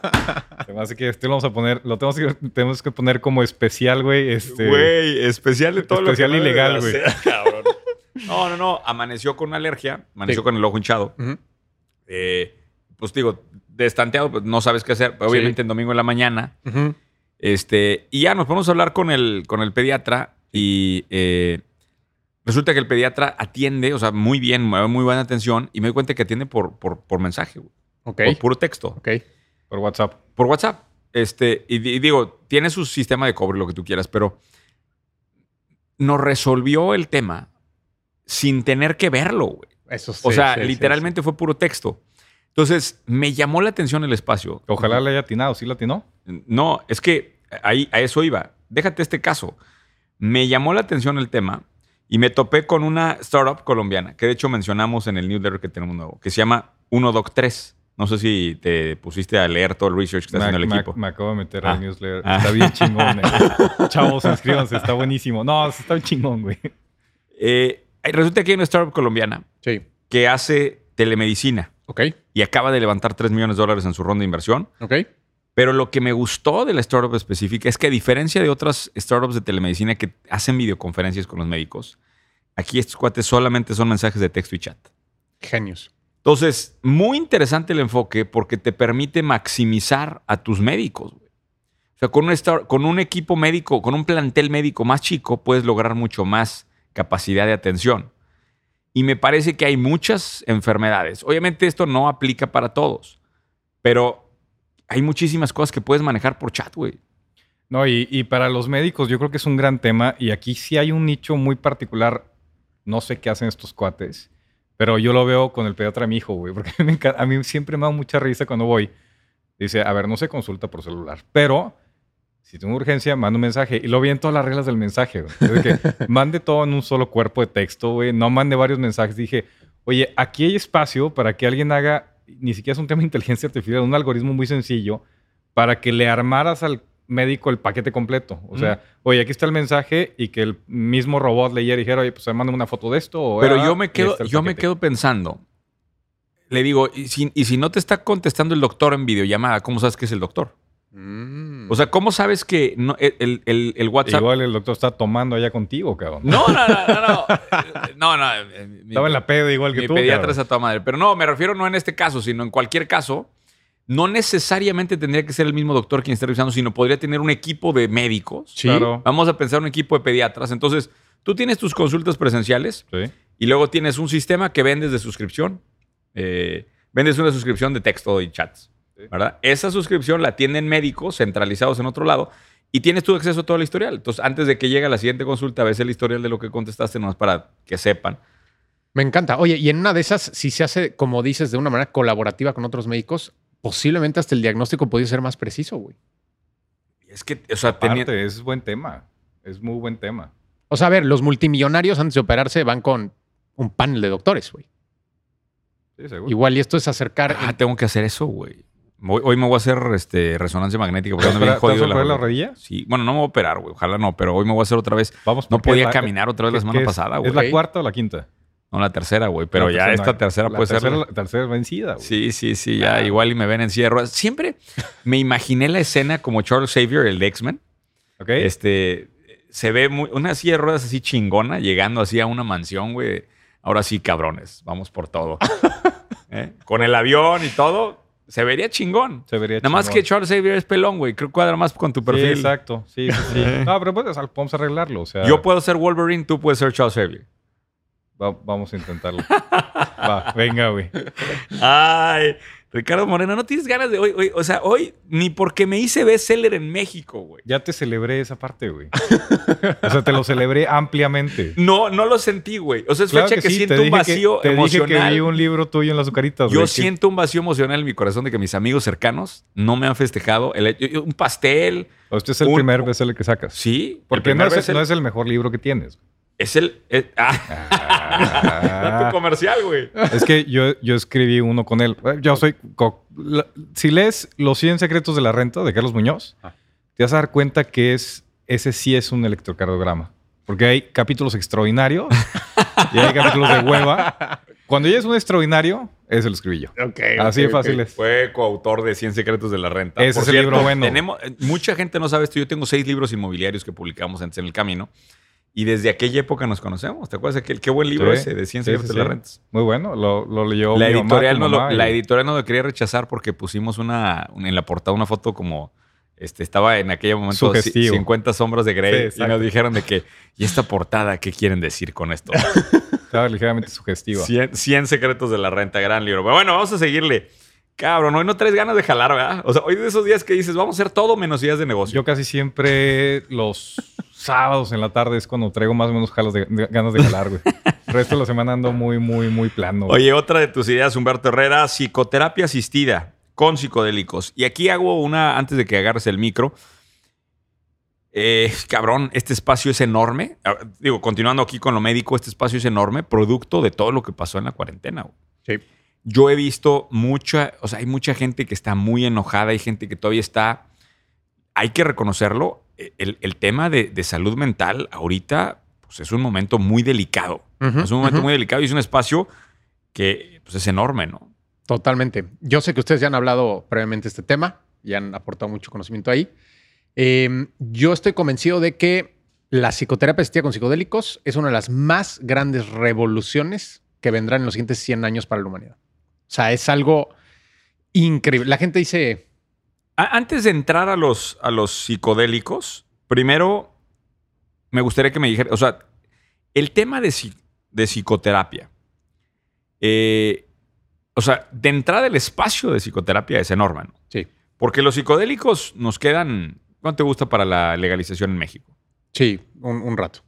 hace que este lo vamos a poner, lo tenemos que, tenemos que poner como especial, güey. Este, güey, especial de todo especial lo no ilegal, güey. No, no, no. Amaneció con una alergia, amaneció Sí. con el ojo hinchado. Ujú. Eh, pues digo, destanteado, pues no sabes qué hacer. Pero obviamente Sí. en domingo en la mañana. Este, y ya nos podemos hablar con el, con el pediatra y eh, resulta que el pediatra atiende, o sea, muy bien, muy buena atención y me doy cuenta que atiende por, por, por mensaje, güey, Ok. por puro texto, Ok. Por WhatsApp. por WhatsApp. Este, y, y digo, tiene su sistema de cobre, lo que tú quieras, pero nos resolvió el tema sin tener que verlo, güey. Eso sí, O sea, sí, sí, literalmente fue puro texto. Entonces, me llamó la atención el espacio. Ojalá le haya atinado. ¿Sí le atinó? No, es que ahí a eso iba. Déjate este caso. Me llamó la atención el tema y me topé con una startup colombiana que de hecho mencionamos en el newsletter que tenemos nuevo, que se llama 1Doc3. No sé si te pusiste a leer todo el research que está Me, haciendo el me- equipo. me acabo de meter Ah. al newsletter. Ah. Está bien chingón. eh. Chavos, inscríbanse. Está buenísimo. No, está bien chingón, güey. Eh, resulta que hay una startup colombiana Sí. que hace telemedicina Ok. y acaba de levantar 3 millones de dólares en su ronda de inversión. Ok. Pero lo que me gustó de la startup específica es que a diferencia de otras startups de telemedicina que hacen videoconferencias con los médicos, aquí estos cuates solamente son mensajes de texto y chat. Genios. Entonces, muy interesante el enfoque porque te permite maximizar a tus médicos. güey. O sea, con un, star- con un equipo médico, con un plantel médico más chico, puedes lograr mucho más capacidad de atención. Y me parece que hay muchas enfermedades. Obviamente esto no aplica para todos, pero hay muchísimas cosas que puedes manejar por chat, güey. No, y, y para los médicos yo creo que es un gran tema y aquí sí hay un nicho muy particular. No sé qué hacen estos cuates, pero yo lo veo con el pediatra de mi hijo, güey, porque me encanta- a mí siempre me da mucha risa cuando voy. Dice, a ver, no se consulta por celular, pero si tengo urgencia, mando un mensaje. Y lo vi en todas las reglas del mensaje, güey. Es de que mande todo en un solo cuerpo de texto, güey. No mande varios mensajes. Dije, oye, aquí hay espacio para que alguien haga, ni siquiera es un tema de inteligencia artificial, un algoritmo muy sencillo para que le armaras al médico el paquete completo. O sea, oye, aquí está el mensaje y que el mismo robot leyera y dijera, oye, pues mándame una foto de esto. O, Pero yo me quedo, yo me quedo pensando. Le digo, y si, y si no te está contestando el doctor en videollamada, ¿cómo sabes que es el doctor? Mm. O sea, ¿cómo sabes que no- el, el- el- el WhatsApp... Igual el doctor está tomando allá contigo, cabrón. No, no, no, no, no. No, no. eh, mi- Estaba en la peda igual que mi tú. pediatra cabrón. es a toda madre. Pero no, me refiero no en este caso, sino en cualquier caso. No necesariamente tendría que ser el mismo doctor quien esté revisando, sino podría tener un equipo de médicos. Sí. Claro. Vamos a pensar un equipo de pediatras. Entonces, tú tienes tus consultas presenciales Sí. y luego tienes un sistema que vendes de suscripción. Eh, vendes una suscripción de texto y chats. ¿Verdad? Esa suscripción la tienen médicos centralizados en otro lado y tienes tu acceso a todo el historial. Entonces, antes de que llegue la siguiente consulta, ves el historial de lo que contestaste, nomás para que sepan. Me encanta. Oye, y en una de esas, si se hace, como dices, de una manera colaborativa con otros médicos, posiblemente hasta el diagnóstico podría ser más preciso, güey. Es que, o sea, tenía- Aparte, es buen tema. Es muy buen tema. O sea, a ver, los multimillonarios antes de operarse van con un panel de doctores, güey. Sí, seguro. Igual, y esto es acercar. Ah, tengo que hacer eso, güey. Voy- Hoy me voy a hacer este, resonancia magnética porque ¿Te ando bien vas a jodido operar la rodilla. rodilla? Sí, bueno, no me voy a operar, güey. Ojalá no, pero hoy me voy a hacer otra vez. Vamos, No podía la- caminar otra vez la ¿qué- semana es? pasada, güey. ¿Es la cuarta o la quinta? No, la tercera, güey. Pero La ya esta tercera la puede tercera, ser. La tercera vencida, güey. Sí, sí, sí, ya Ah. igual y me ven en silla de ruedas. Siempre me imaginé la escena como Charles Xavier, el X-Men. ¿Ok? Este, se ve muy- una silla de ruedas así chingona, llegando así a una mansión, güey. Ahora sí, cabrones, vamos por todo. ¿Eh? Con el avión y todo, se vería chingón. Se vería Nada más que Charles Xavier es pelón, güey. Creo que cuadra más con tu Sí, perfil. exacto. Sí, sí, sí. no, pero pues, podemos arreglarlo. O sea, Yo puedo ser Wolverine, tú puedes ser Charles Xavier. va- vamos a intentarlo. Va, venga, güey. Ay, Ricardo Moreno, no tienes ganas de hoy, hoy, o sea, hoy ni porque me hice bestseller en México, güey. Ya te celebré esa parte, güey. O sea, te lo celebré ampliamente. No, no lo sentí, güey. O sea, es Claro fecha que, sí, siento un dije vacío que, te dije emocional. que vi un libro tuyo en las azucaritas. Yo güey, que- siento un vacío emocional en mi corazón de que mis amigos cercanos no me han festejado. El un pastel, O Este es el un- primer bestseller que sacas. sí. Porque es, no es el mejor libro que tienes. Es el. es- ah, Ah. dato comercial, güey. Es que yo, yo escribí uno con él. Eh, Yo soy... la- si lees Los 100 secretos de la renta de Carlos Muñoz, Ah. te vas a dar cuenta que es, ese sí es un electrocardiograma. Porque hay capítulos extraordinarios y hay capítulos de hueva. Cuando ya es un extraordinario, ese lo escribí yo. Ok. Así de fácil es. Fue coautor de 100 secretos de la renta. Ese es el libro bueno. Tenemos, eh, mucha gente no sabe esto. Yo tengo seis libros inmobiliarios que publicamos antes en el camino. Y desde aquella época nos conocemos. ¿Te acuerdas? Aquel, qué buen libro Sí, ese de 100 sí, secretos sí, de la sí. renta. Muy bueno. Lo, lo leyó La mi editorial, no lo, y- la editorial no lo quería rechazar porque pusimos una, en la portada una foto como este, estaba en aquel momento Sugestivo. 50 sombras de Grey y nos dijeron de que, ¿y esta portada qué quieren decir con esto? Estaba ligeramente sugestiva. 100, 100 secretos de la renta, gran libro. Pero bueno, vamos a seguirle. Cabrón, hoy no traes ganas de jalar, ¿verdad? O sea, hoy de esos días que dices, vamos a hacer todo menos días de negocio. Yo casi siempre los sábados en la tarde es cuando traigo más o menos jalas de, de- ganas de jalar, güey. El resto de la semana ando muy, muy, muy plano. güey. Oye, otra de tus ideas, Humberto Herrera, psicoterapia asistida con psicodélicos. Y aquí hago una, antes de que agarres el micro. Eh, cabrón, este espacio es enorme. Digo, continuando aquí con lo médico, este espacio es enorme, producto de todo lo que pasó en la cuarentena. güey. Sí. Yo he visto mucha, o sea, hay mucha gente que está muy enojada, hay gente que todavía está, hay que reconocerlo, el, el tema de, de salud mental ahorita pues es un momento muy delicado. Es un momento muy delicado y es un espacio que pues, es enorme, ¿no? Totalmente. Yo sé que ustedes ya han hablado previamente de este tema y han aportado mucho conocimiento ahí. Eh, yo estoy convencido de que la psicoterapia asistida con psicodélicos es una de las más grandes revoluciones que vendrán en los siguientes 100 años para la humanidad. O sea, es algo increíble. La gente dice, Antes de entrar a los, a los psicodélicos, primero me gustaría que me dijera, o sea, el tema de, de psicoterapia, eh, o sea, de entrada el espacio de psicoterapia es enorme, ¿no? sí, Porque los psicodélicos nos quedan, ¿cuánto te gusta para la legalización en México? sí, un, un rato.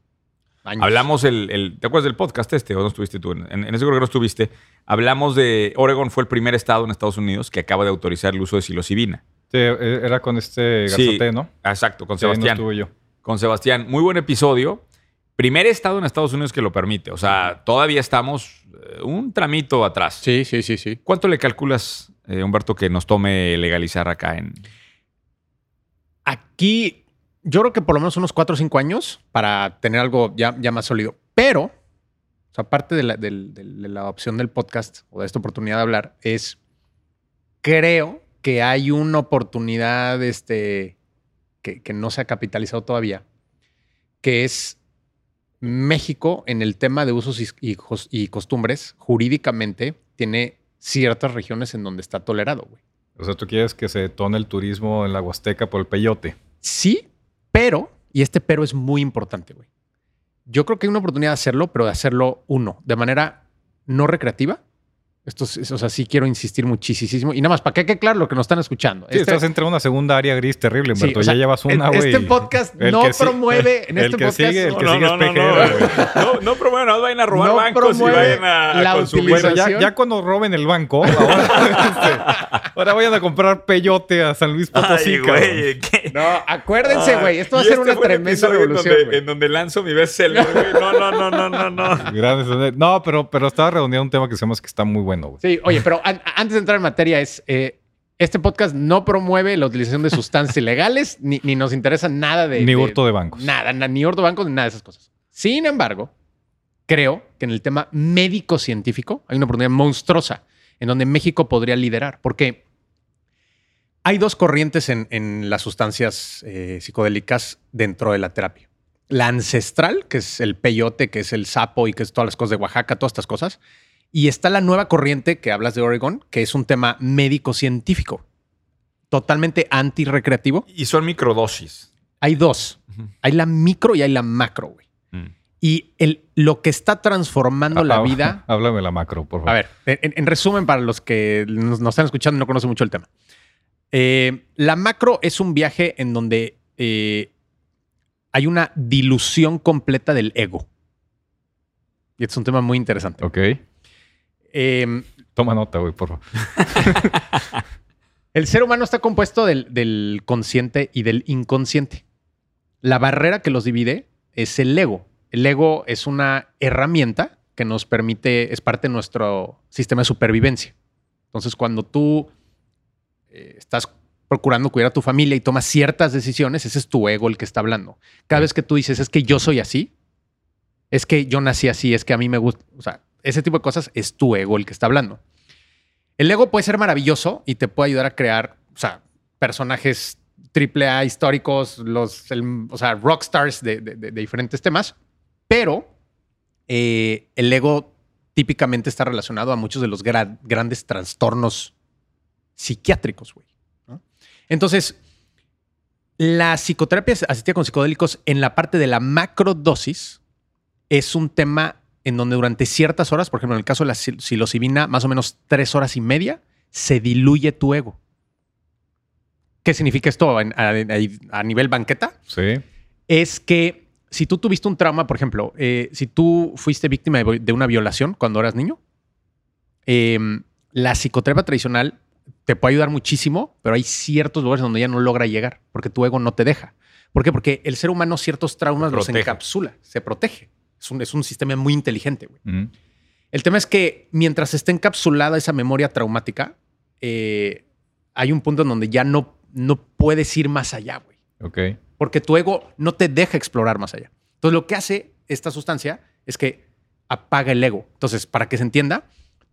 Años. Hablamos el, el- ¿te acuerdas del podcast este o no estuviste tú? En, en ese creo que no estuviste. Hablamos de, Oregon fue el primer estado en Estados Unidos que acaba de autorizar el uso de psilocibina. Sí, eh, era con este Sí. Garzate, ¿no? Exacto, con Sí, no Sebastián. estuve yo. con Sebastián. Muy buen episodio. Primer estado en Estados Unidos que lo permite. O sea, todavía estamos eh, un tramito atrás. Sí, sí, sí, sí. ¿Cuánto le calculas, eh, Humberto, que nos tome legalizar acá en... Aquí, yo creo que por lo menos unos 4 o 5 años para tener algo ya, ya más sólido. Pero, o sea, aparte de la, de opción del podcast o de esta oportunidad de hablar, es, creo que hay una oportunidad este, que, que no se ha capitalizado todavía, que es México en el tema de usos y, y cos- y costumbres, jurídicamente, tiene ciertas regiones en donde está tolerado, güey. O sea, tú quieres que se detone el turismo en la Huasteca por el peyote. Sí, pero, y este pero es muy importante, güey. Yo creo que hay una oportunidad de hacerlo, pero de hacerlo uno, de manera no recreativa, Esto es, o sea, sí quiero insistir muchísimo. Y nada más, para que quede claro lo que nos están escuchando. Sí, estás entre una segunda área gris terrible, Sí, Humberto. o sea, ya llevas una, en- güey. Este podcast no que sí- promueve. En el este que podcast. sigue- el que no, sigue no, es no, no, güey. no, no promuevan, no vayan a robar No bancos y promueve vayan a, la ya, utilización. ya cuando roben el banco, ahora, este, ahora vayan a comprar peyote a San Luis Potosí, Ay, güey, ¿qué? No, acuérdense, güey. Esto va a ser este una tremenda en revolución. donde, en donde lanzo mi bestseller, güey. No, no, no, no, no, no. Grandes- No, pero, pero estaba redondeando un tema que llama que está muy bueno, güey. Sí, oye, pero an- antes de entrar en materia, es. eh, este podcast no promueve la utilización de sustancias ilegales, ni, ni nos interesa nada de. Ni de- hurto de bancos. Nada, na- ni hurto de bancos, ni nada de esas cosas. Sin embargo, creo que en el tema médico-científico hay una oportunidad monstruosa en donde México podría liderar, porque hay dos corrientes en, en las sustancias eh, psicodélicas dentro de la terapia. La ancestral, que es el peyote, que es el sapo y que es todas las cosas de Oaxaca, todas estas cosas. Y está la nueva corriente que hablas de Oregon, que es un tema médico-científico, totalmente antirrecreativo. Y son microdosis. Hay dos. Hay la micro y hay la macro, güey. Mm. Y el, lo que está transformando la vida. Háblame la macro, por favor. A ver, en, en resumen, para los que nos, nos están escuchando y no conocen mucho el tema. Eh, la macro es un viaje en donde eh, hay una dilución completa del ego. Y es un tema muy interesante. Ok. Eh, Toma nota, güey, por favor. El ser humano está compuesto del, del consciente y del inconsciente. La barrera que los divide es el ego. El ego es una herramienta que nos permite, es parte de nuestro sistema de supervivencia. Entonces, cuando tú eh, estás procurando cuidar a tu familia y tomas ciertas decisiones, ese es tu ego el que está hablando. Cada vez que tú dices, es que yo soy así, es que yo nací así, es que a mí me gusta, o sea, ese tipo de cosas es tu ego el que está hablando. El ego puede ser maravilloso y te puede ayudar a crear, o sea, personajes triple A históricos, los, o sea, rockstars de, de- diferentes temas, pero eh, el ego típicamente está relacionado a muchos de los gra- grandes trastornos psiquiátricos, güey. Entonces, la psicoterapia asistida con psicodélicos en la parte de la macrodosis es un tema en donde durante ciertas horas, por ejemplo, en el caso de la sil- psilocibina, más o menos tres horas y media, se diluye tu ego. ¿Qué significa esto a, a- a nivel banqueta? Sí. Es que si tú tuviste un trauma, por ejemplo, eh, si tú fuiste víctima de, de una violación cuando eras niño, eh, la psicoterapia tradicional te puede ayudar muchísimo, pero hay ciertos lugares donde ya no logra llegar porque tu ego no te deja. ¿Por qué? Porque el ser humano ciertos traumas los encapsula, se protege. Es un, es un sistema muy inteligente. güey. El tema es que mientras esté encapsulada esa memoria traumática, eh, hay un punto en donde ya no, no puedes ir más allá, güey. Ok. Porque tu ego no te deja explorar más allá. Entonces, lo que hace esta sustancia es que apaga el ego. Entonces, para que se entienda,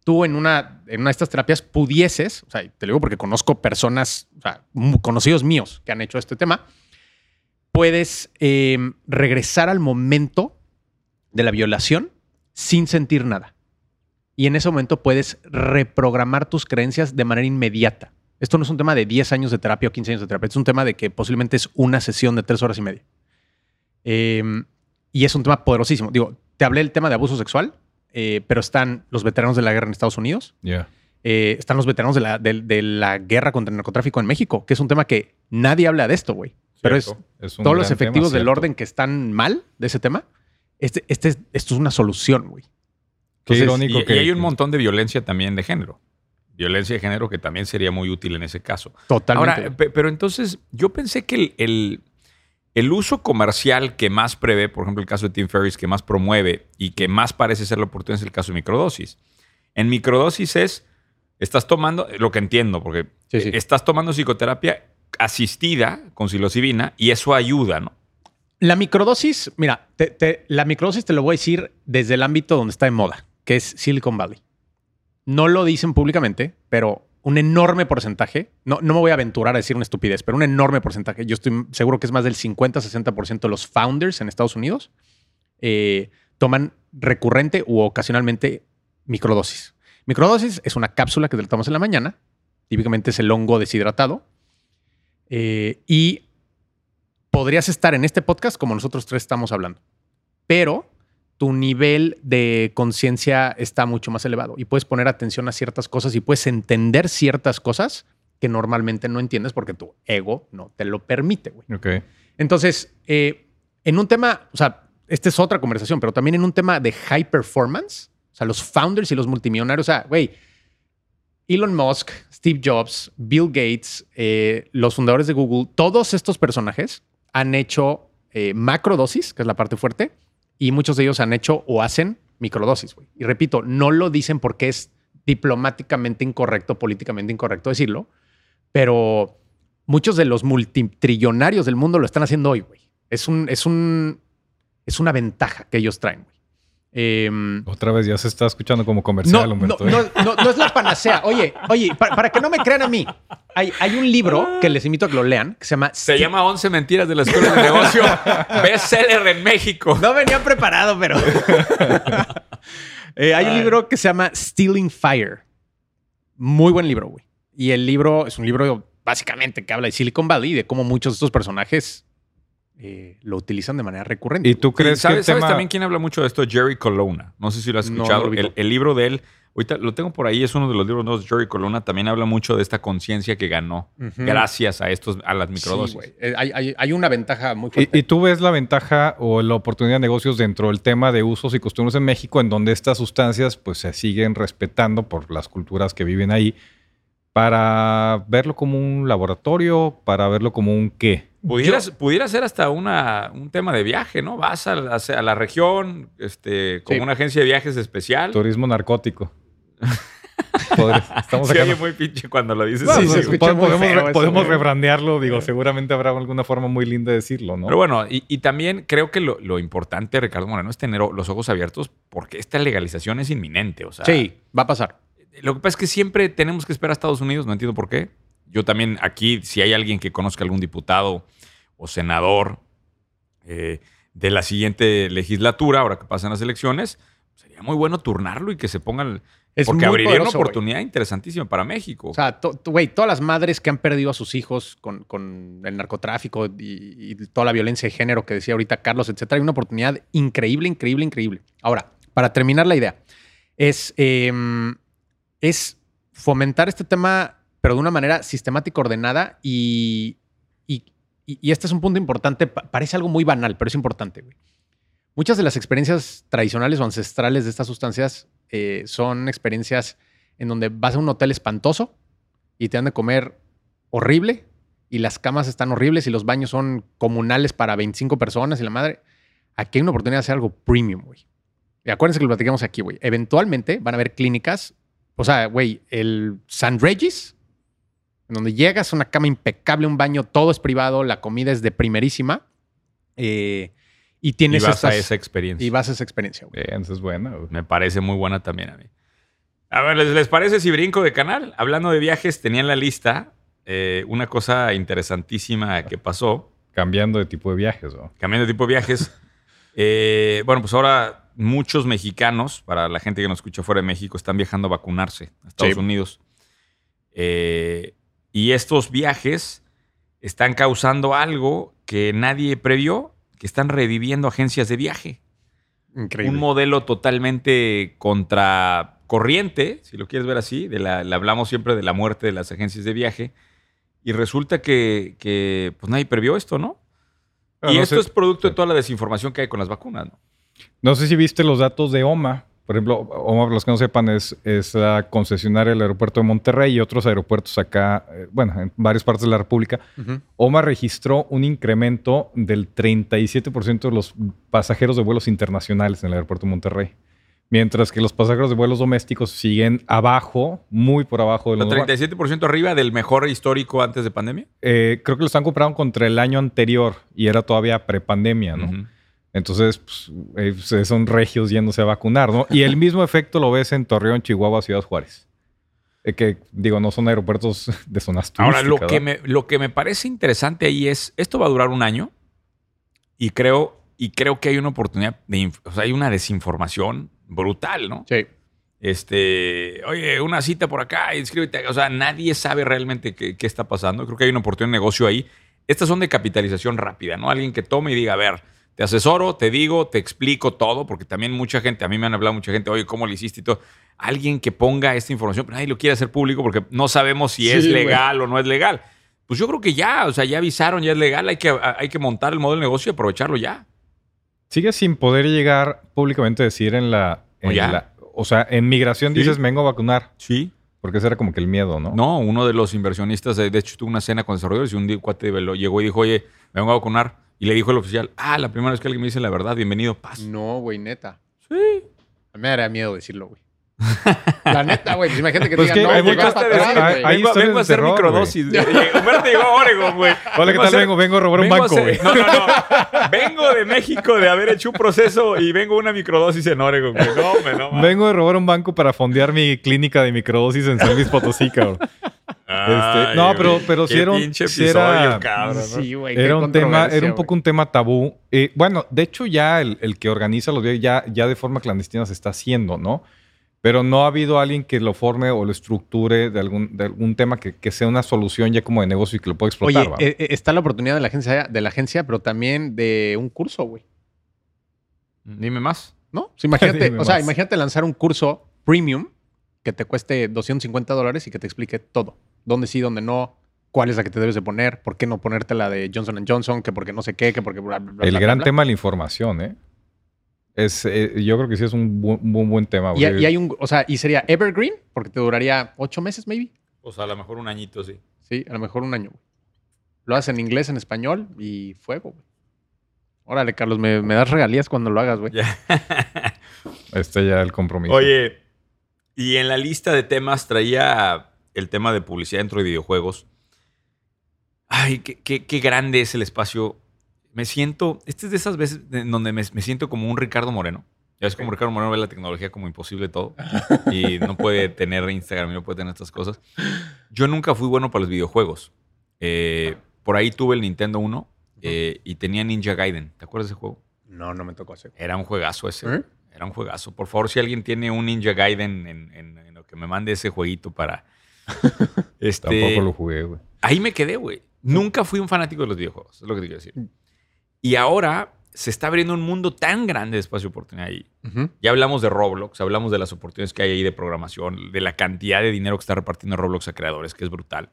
tú en una, en una de estas terapias pudieses, o sea, te lo digo porque conozco personas, o sea, conocidos míos que han hecho este tema, puedes eh, regresar al momento de la violación sin sentir nada. Y en ese momento puedes reprogramar tus creencias de manera inmediata. Esto no es un tema de 10 años de terapia o 15 años de terapia, es un tema de que posiblemente es una sesión de 3 horas y media. Eh, y es un tema poderosísimo. Digo, te hablé del tema de abuso sexual, eh, pero están los veteranos de la guerra en Estados Unidos, eh, están los veteranos de la, de- de la guerra contra el narcotráfico en México, que es un tema que nadie habla de esto, güey. Pero es. Es todos los tema, efectivos del orden que están mal de ese tema. Este, este, es- esto es una solución, güey. Qué Entonces, irónico Y, que y hay un montón de violencia también de género. Violencia de género que también sería muy útil en ese caso. Totalmente. Ahora, pe- pero entonces yo pensé que el, el- el uso comercial que más prevé, por ejemplo, el caso de Tim Ferriss, que más promueve y que más parece ser la oportunidad es el caso de microdosis. En microdosis es, estás tomando, lo que entiendo, porque Sí, sí. estás tomando psicoterapia asistida con psilocibina y eso ayuda, ¿no? La microdosis, mira, te- la microdosis te lo voy a decir desde el ámbito donde está de moda, que es Silicon Valley. No lo dicen públicamente, pero un enorme porcentaje, no, no me voy a aventurar a decir una estupidez, pero un enorme porcentaje, yo estoy seguro que es más del 50-60% de los founders en Estados Unidos eh, toman recurrente u ocasionalmente microdosis. Microdosis es una cápsula que tomas en la mañana, típicamente es el hongo deshidratado, eh, y podrías estar en este podcast como nosotros tres estamos hablando. Pero tu nivel de conciencia está mucho más elevado y puedes poner atención a ciertas cosas y puedes entender ciertas cosas que normalmente no entiendes porque tu ego no te lo permite, güey. Ok. Entonces, eh, en un tema, o sea, esta es otra conversación, pero también en un tema de high performance, o sea, los founders y los multimillonarios, o sea, güey, Elon Musk, Steve Jobs, Bill Gates, eh, los fundadores de Google, todos estos personajes han hecho eh, macrodosis, que es la parte fuerte, y muchos de ellos han hecho o hacen microdosis. Y repito, no lo dicen porque es diplomáticamente incorrecto, políticamente incorrecto decirlo, pero muchos de los multitrillonarios del mundo lo están haciendo hoy, güey. Es, un, es, un, es una ventaja que ellos traen, güey. Em, Otra vez ya se está escuchando como comercial, no, Humberto. no, ¿eh? no, no, no es la panacea. Oye, oye, para, para que no me crean a mí, hay, hay un libro que les invito a que lo lean que se llama... Se llama 11 mentiras de la escuela de negocio. Bestseller en México. No venía preparado, pero. Eh, hay un libro que se llama Stealing Fire. Muy buen libro, güey. Y el libro es un libro básicamente que habla de Silicon Valley y de cómo muchos de estos personajes eh, lo utilizan de manera recurrente. ¿Y tú crees ¿Sabes, que el sabes tema- también quién habla mucho de esto? Jerry Colonna. No sé si lo has escuchado. no lo ubico. el, el libro de él, ahorita lo tengo por ahí, es uno de los libros nuevos. Jerry Colonna también habla mucho de esta conciencia que ganó gracias a estos, a las Sí, microdosis. güey. Eh, hay, hay- hay una ventaja muy fuerte. ¿Y, y tú ves la ventaja o la oportunidad de negocios dentro del tema de usos y costumbres en México, en donde estas sustancias pues se siguen respetando por las culturas que viven ahí, para verlo como un laboratorio, para verlo como un qué? Pudieras- pudiera ser hasta una, un tema de viaje, ¿no? Vas a la, a la región este, como Sí. una agencia de viajes especial. Turismo narcótico. Podría- Estamos oye sacando... muy pinche cuando lo dices. Sí, podemos feo eso, podemos rebrandearlo, digo, seguramente habrá alguna forma muy linda de decirlo, ¿no? Pero bueno, y, y también creo que lo, lo importante, Ricardo Moreno, es tener los ojos abiertos porque esta legalización es inminente. O sea, sí, va a pasar. Lo que pasa es que siempre tenemos que esperar a Estados Unidos, no entiendo por qué. Yo también aquí, si hay alguien que conozca algún diputado o senador eh, de la siguiente legislatura, ahora que pasan las elecciones, sería muy bueno turnarlo y que se pongan... Es porque abriría poderoso, una oportunidad interesantísima para México. O sea, to- güey, todas las madres que han perdido a sus hijos con, con el narcotráfico y, y toda la violencia de género que decía ahorita Carlos, etcétera, hay una oportunidad increíble, increíble, increíble. Ahora, para terminar la idea, es, em, es fomentar este tema, pero de una manera sistemática, ordenada y, y, y- este es un punto importante. pa- parece algo muy banal, pero es importante. güey. Muchas de las experiencias tradicionales o ancestrales de estas sustancias eh, son experiencias en donde vas a un hotel espantoso y te dan de comer horrible y las camas están horribles y los baños son comunales para 25 personas y la madre. Aquí hay una oportunidad de hacer algo premium, güey. Y acuérdense que lo platicamos aquí, güey. Eventualmente van a haber clínicas, o sea, güey, el San Regis, en donde llegas, una cama impecable, un baño, todo es privado, la comida es de primerísima. eh, y y tienes vas a esa experiencia. y vas a esa experiencia, güey. Bien, eso es buena. güey. Me parece muy buena también a mí. A ver, ¿les, les parece si brinco de canal? Hablando de viajes, tenía en la lista eh, una cosa interesantísima que pasó. Cambiando de tipo de viajes, ¿no? Cambiando de tipo de viajes. Eh, bueno, pues ahora muchos mexicanos, para la gente que nos escucha fuera de México, están viajando a vacunarse a Estados Sí. Unidos. Eh, y estos viajes están causando algo que nadie previó, que están reviviendo agencias de viaje. Increíble. Un modelo totalmente contracorriente, si lo quieres ver así. De la, le hablamos siempre de la muerte de las agencias de viaje. Y resulta que, que, pues nadie previó esto, ¿no? Pero y no esto sé- es producto de toda la desinformación que hay con las vacunas, ¿no? No sé si viste los datos de OMA. Por ejemplo, OMA, para los que no sepan, es, es la concesionaria del aeropuerto de Monterrey y otros aeropuertos acá, eh, bueno, en varias partes de la República. Ujú. OMA registró un incremento del 37% de los pasajeros de vuelos internacionales en el aeropuerto de Monterrey. Mientras que los pasajeros de vuelos domésticos siguen abajo, muy por abajo de O los sea, 37% arriba del mejor histórico antes de pandemia. Eh, creo que lo están comprando contra el año anterior y era todavía prepandemia, ¿no? Entonces, pues, eh, son regios yéndose a vacunar, ¿no? Y el mismo efecto lo ves en Torreón, Chihuahua, Ciudad Juárez. Eh, que, digo, no son aeropuertos de zonas turísticas. Ahora, lo que, me, lo que me parece interesante ahí es, esto va a durar un año y creo, y creo que hay una oportunidad, de, o sea, hay una desinformación brutal, ¿no? Sí. Este, oye, una cita por acá, inscríbete. O sea, nadie sabe realmente qué, qué está pasando. Creo que hay una oportunidad de negocio ahí. Estas son de capitalización rápida, ¿no? Alguien que tome y diga, a ver, Te asesoro, te digo, te explico todo, porque también mucha gente, a mí me han hablado mucha gente, oye, ¿cómo lo hiciste y todo? Alguien que ponga esta información, pero nadie lo quiere hacer público porque no sabemos si es güey. legal o no es legal. Pues yo creo que ya, o sea, ya avisaron, ya es legal, hay que, hay que montar el modelo de negocio y aprovecharlo ya. Sigue sin poder llegar públicamente a decir en la. en ¿O ya? la- o sea, en migración Sí. dices, vengo a vacunar. Sí. Porque ese era como que el miedo, ¿no? No, uno de los inversionistas, de de hecho, tuvo una cena con desarrolladores y un cuate lo- llegó y dijo, oye, me vengo a vacunar. Y le dijo el oficial, ah, la primera vez que alguien me dice la verdad, bienvenido, paz. No, güey, neta. Sí. A mí me daría miedo decirlo, güey. La neta, güey. Pues imagínate que Pues te digan, que no, hay para atrás, decir, hay- vengo, a de hacer terror, microdosis. Humberto llegó a Oregon, güey. Hola, ¿qué tal? hacer- Vengo, vengo a robar un vengo banco, güey. No, no, no. Vengo de México de haber hecho un proceso y vengo a una microdosis en Oregon, güey. No, me no. Vengo de robar un banco para fondear mi clínica de microdosis en San Luis Potosí, cabrón. Ay, no, pero- pero sí era un- pinche sí episodio, era- cabrón, ¿no? Sí, güey. qué Era un tema, era un poco un tema tabú. Eh, bueno, de hecho ya el, el que organiza los videos ya, ya de forma clandestina se está haciendo, ¿no? Pero no ha habido alguien que lo forme o lo estructure de algún, de algún tema que, que sea una solución ya como de negocio y que lo pueda explotar. Oye, eh, eh, está la oportunidad de la agencia, de la agencia, pero también de un curso, güey. Dime más. ¿No? O sea, imagínate, Dime o sea, más. imagínate lanzar un curso premium que te cueste 250 dólares y que te explique todo. Dónde sí, dónde no, cuál es la que te debes de poner, por qué no ponerte la de Johnson Johnson, que porque no sé qué, que porque bla, bla, bla, el bla, gran bla. tema de la información, ¿eh? Es, eh, yo creo que sí es un buen, buen, buen tema. Y, güey. y hay un, o sea, y sería evergreen, porque te duraría ocho meses, maybe. O sea, a lo mejor un añito, sí. Sí, a lo mejor un año, güey. Lo haces en inglés, en español y fuego, güey. Órale, Carlos, me, me das regalías cuando lo hagas, güey. Ya. Este ya el compromiso. Oye, y en la lista de temas traía el tema de publicidad dentro de videojuegos. Ay, qué, qué- qué grande es el espacio. Me siento, este es de esas veces en donde me, me siento como un Ricardo Moreno. Ya ves como Ricardo Moreno ve la tecnología como imposible todo y no puede tener Instagram y no puede tener estas cosas. Yo nunca fui bueno para los videojuegos. Eh, por ahí tuve el Nintendo 1 eh, y tenía Ninja Gaiden. ¿Te acuerdas de ese juego? No, no me tocó hacer. Era un juegazo ese. ¿Eh? Era un juegazo. Por favor, si alguien tiene un Ninja Gaiden en, en- en lo que me mande ese jueguito para. este, Tampoco lo jugué, güey. Ahí me quedé, güey. Nunca fui un fanático de los videojuegos, es lo que te quiero decir. Y ahora se está abriendo un mundo tan grande de espacio de oportunidad ahí. Ya hablamos de Roblox, hablamos de las oportunidades que hay ahí de programación, de la cantidad de dinero que está repartiendo Roblox a creadores, que es brutal.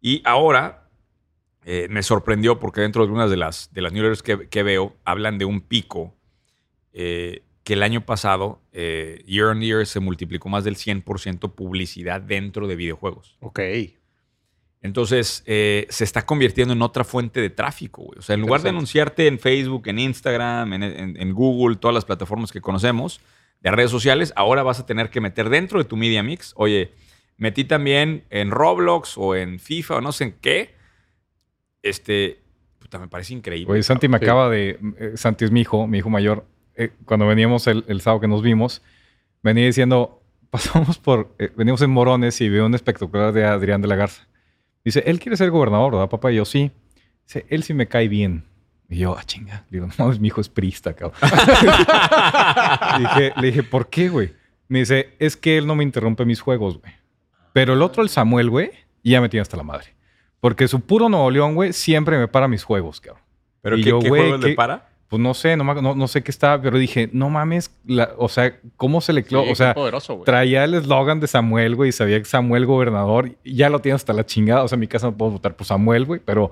Y ahora eh, me sorprendió porque dentro de algunas de las, de las newsletters que, que veo hablan de un pico eh, que el año pasado, eh, year on year, se multiplicó más del 100% publicidad dentro de videojuegos. Ok. Entonces, eh, se está convirtiendo en otra fuente de tráfico, güey. O sea, en lugar de anunciarte en Facebook, en Instagram, en, en- en Google, todas las plataformas que conocemos de redes sociales, ahora vas a tener que meter dentro de tu media mix, oye, metí también en Roblox o en FIFA o no sé en qué. Este, puta, me parece increíble. Oye, Santi me Sí. acaba de. eh, Santi es mi hijo, mi hijo mayor. Eh, cuando veníamos el, el sábado que nos vimos, venía diciendo: Pasamos por. eh, veníamos en Morones y veo un espectacular de Adrián de la Garza. Dice: Él quiere ser gobernador, ¿verdad, papá? Y yo, sí. Dice: Él sí me cae bien. Y yo, ah, chinga. Le digo: No, mi hijo es prista, cabrón. Le dije, le dije: ¿Por qué, güey? Me dice: Es que él no me interrumpe mis juegos, güey. Pero el otro, el Samuel, güey, ya me tiene hasta la madre. Porque su puro Nuevo León, güey, siempre me para mis juegos, cabrón. ¿Pero y qué, yo, qué juegos le ¿qué- para? Pues no sé, no, me- no, no sé qué estaba, pero dije, no mames, la- o sea, ¿cómo se le cló? Sí, o sea, poderoso, güey. traía el eslogan de Samuel, güey, y sabía que Samuel gobernador, ya lo tiene hasta la chingada. O sea, en mi casa no puedo votar por Samuel, güey, pero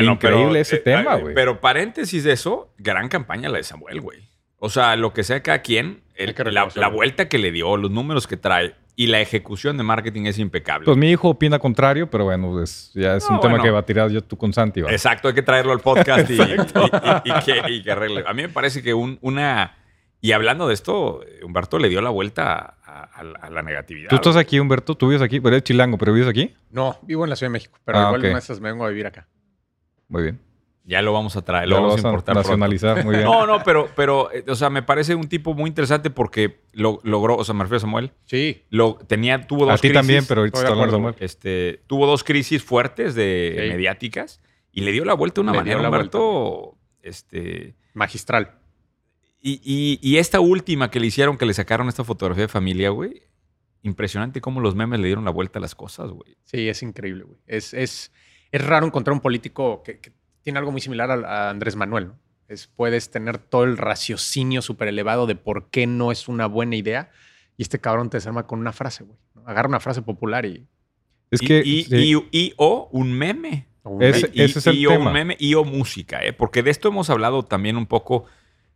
increíble ese eh, tema, eh, güey. Pero paréntesis de eso, gran campaña la de Samuel, güey. O sea, lo que sea cada quien, el- Hay que la, vuelta que le dio, los números que trae y la ejecución de marketing es impecable. Pues mi hijo opina contrario, pero bueno, es- ya es No, un tema bueno. que va a tirar yo tú con Santi. Exacto, hay que traerlo al podcast y, y- y- y que, y que arregle. A mí me parece que un- una... Y hablando de esto, Humberto le dio la vuelta a, a la- a la negatividad. Tú estás aquí, Humberto, tú vives aquí, pero eres chilango, pero vives aquí. No, vivo en la Ciudad de México, pero Ah, igual ok. en esas me vengo a vivir acá. Muy bien. Ya lo vamos a traer, Ya lo vamos a importar nacionalizar, muy bien. No, no, pero, pero, eh, o sea, me parece un tipo muy interesante porque lo, logró, o sea, me refiero a Samuel, Sí. lo, tenía, tuvo dos a ti crisis. también, pero ahorita está hablando Samuel. Este, tuvo dos crisis fuertes de Sí. mediáticas y le dio la vuelta de una Le manera, dio la Humberto, este... Magistral. Y, y- y esta última que le hicieron, que le sacaron esta fotografía de familia, güey. Impresionante cómo los memes le dieron la vuelta a las cosas, güey. Sí, es increíble, güey. Es, es, es raro encontrar un político que, que tiene algo muy similar a, a Andrés Manuel, ¿no? Es, puedes tener todo el raciocinio súper elevado de por qué no es una buena idea. Y este cabrón te desarma con una frase, güey. ¿no? Agarra una frase popular y... Es que. y, sí, y- y o un meme. un es el y o tema. un meme y o música, ¿eh? porque de esto hemos hablado también un poco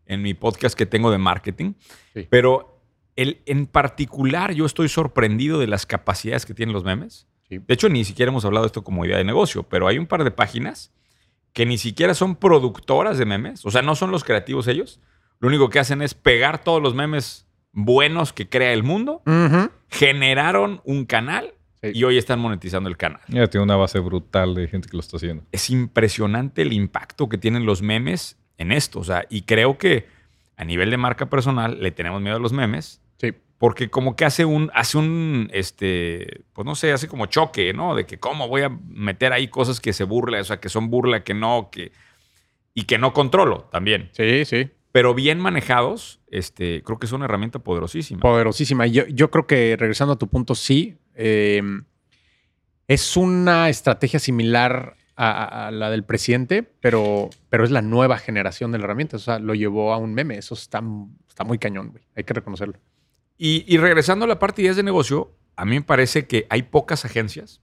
en mi podcast que tengo de marketing, Sí. pero el, en particular yo estoy sorprendido de las capacidades que tienen los memes. Sí. De hecho, ni siquiera hemos hablado de esto como idea de negocio, pero hay un par de páginas que ni siquiera son productoras de memes, o sea, no son los creativos ellos. Lo único que hacen es pegar todos los memes buenos que crea el mundo, generaron un canal Sí. y hoy están monetizando el canal. Ya tiene una base brutal de gente que lo está haciendo. es impresionante el impacto que tienen los memes en esto. O sea, y creo que a nivel de marca personal le tenemos miedo a los memes. Porque como que hace un, hace un, este, pues no sé, hace como choque, ¿no? De que cómo voy a meter ahí cosas que se burla, o sea, que son burla, que no, que, y que no controlo también. Sí, sí. Pero bien manejados, este, creo que es una herramienta poderosísima. Poderosísima. Yo, yo creo que, regresando a tu punto, sí. eh, es una estrategia similar a, a- a la del presidente, pero, pero es la nueva generación de la herramienta. O sea, lo llevó a un meme. Eso está, está muy cañón, güey. Hay que reconocerlo. Y, y regresando a la parte de ideas de negocio, a mí me parece que hay pocas agencias.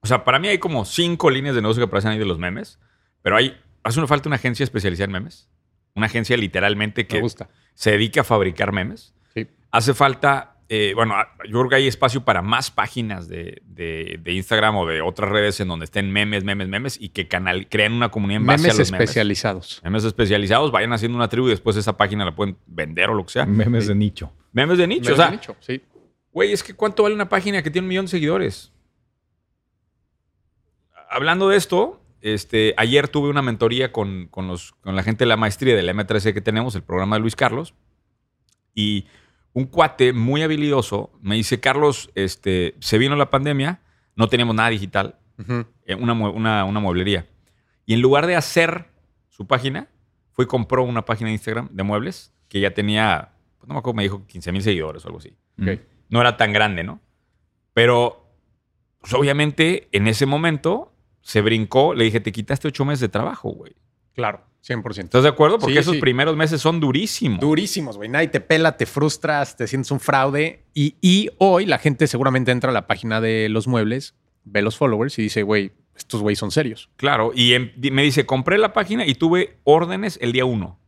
O sea, para mí hay como cinco líneas de negocio que aparecen ahí de los memes, pero hay, hace una falta una agencia especializada en memes. Una agencia literalmente Me que gusta. se dedica a fabricar memes. Sí. Hace falta, eh, bueno, a- yo creo que hay espacio para más páginas de, de- de Instagram o de otras redes en donde estén memes, memes, memes y que canal, creen una comunidad en base Memes a los memes. especializados. Memes especializados, vayan haciendo una tribu y después esa página la pueden vender o lo que sea. Memes de nicho. Memes de nicho. Memes o sea, de nicho, sí. Güey, es que ¿cuánto vale una página que tiene un millón de seguidores? Hablando de esto, este, ayer tuve una mentoría con, con los, con la gente de la maestría del M3C que tenemos, el programa de Luis Carlos, y un cuate muy habilidoso me dice, Carlos, este, se vino la pandemia, no teníamos nada digital, eh, una, una, una mueblería. Y en lugar de hacer su página, fue y compró una página de Instagram de muebles que ya tenía, pues no me acuerdo, me dijo 15 mil seguidores o algo así no era tan grande, ¿no? Pero, pues, obviamente, en ese momento se brincó. Le dije, te quitaste ocho meses de trabajo, güey. Claro, 100%. ¿Estás de acuerdo? Porque Sí, esos sí. primeros meses son durísimos. Durísimos, güey. Nadie te pela, te frustras, te sientes un fraude. Y, y hoy la gente seguramente entra a la página de los muebles, ve los followers y dice, güey, estos güeyes son serios. Claro. Y em- me dice, compré la página y tuve órdenes el día uno.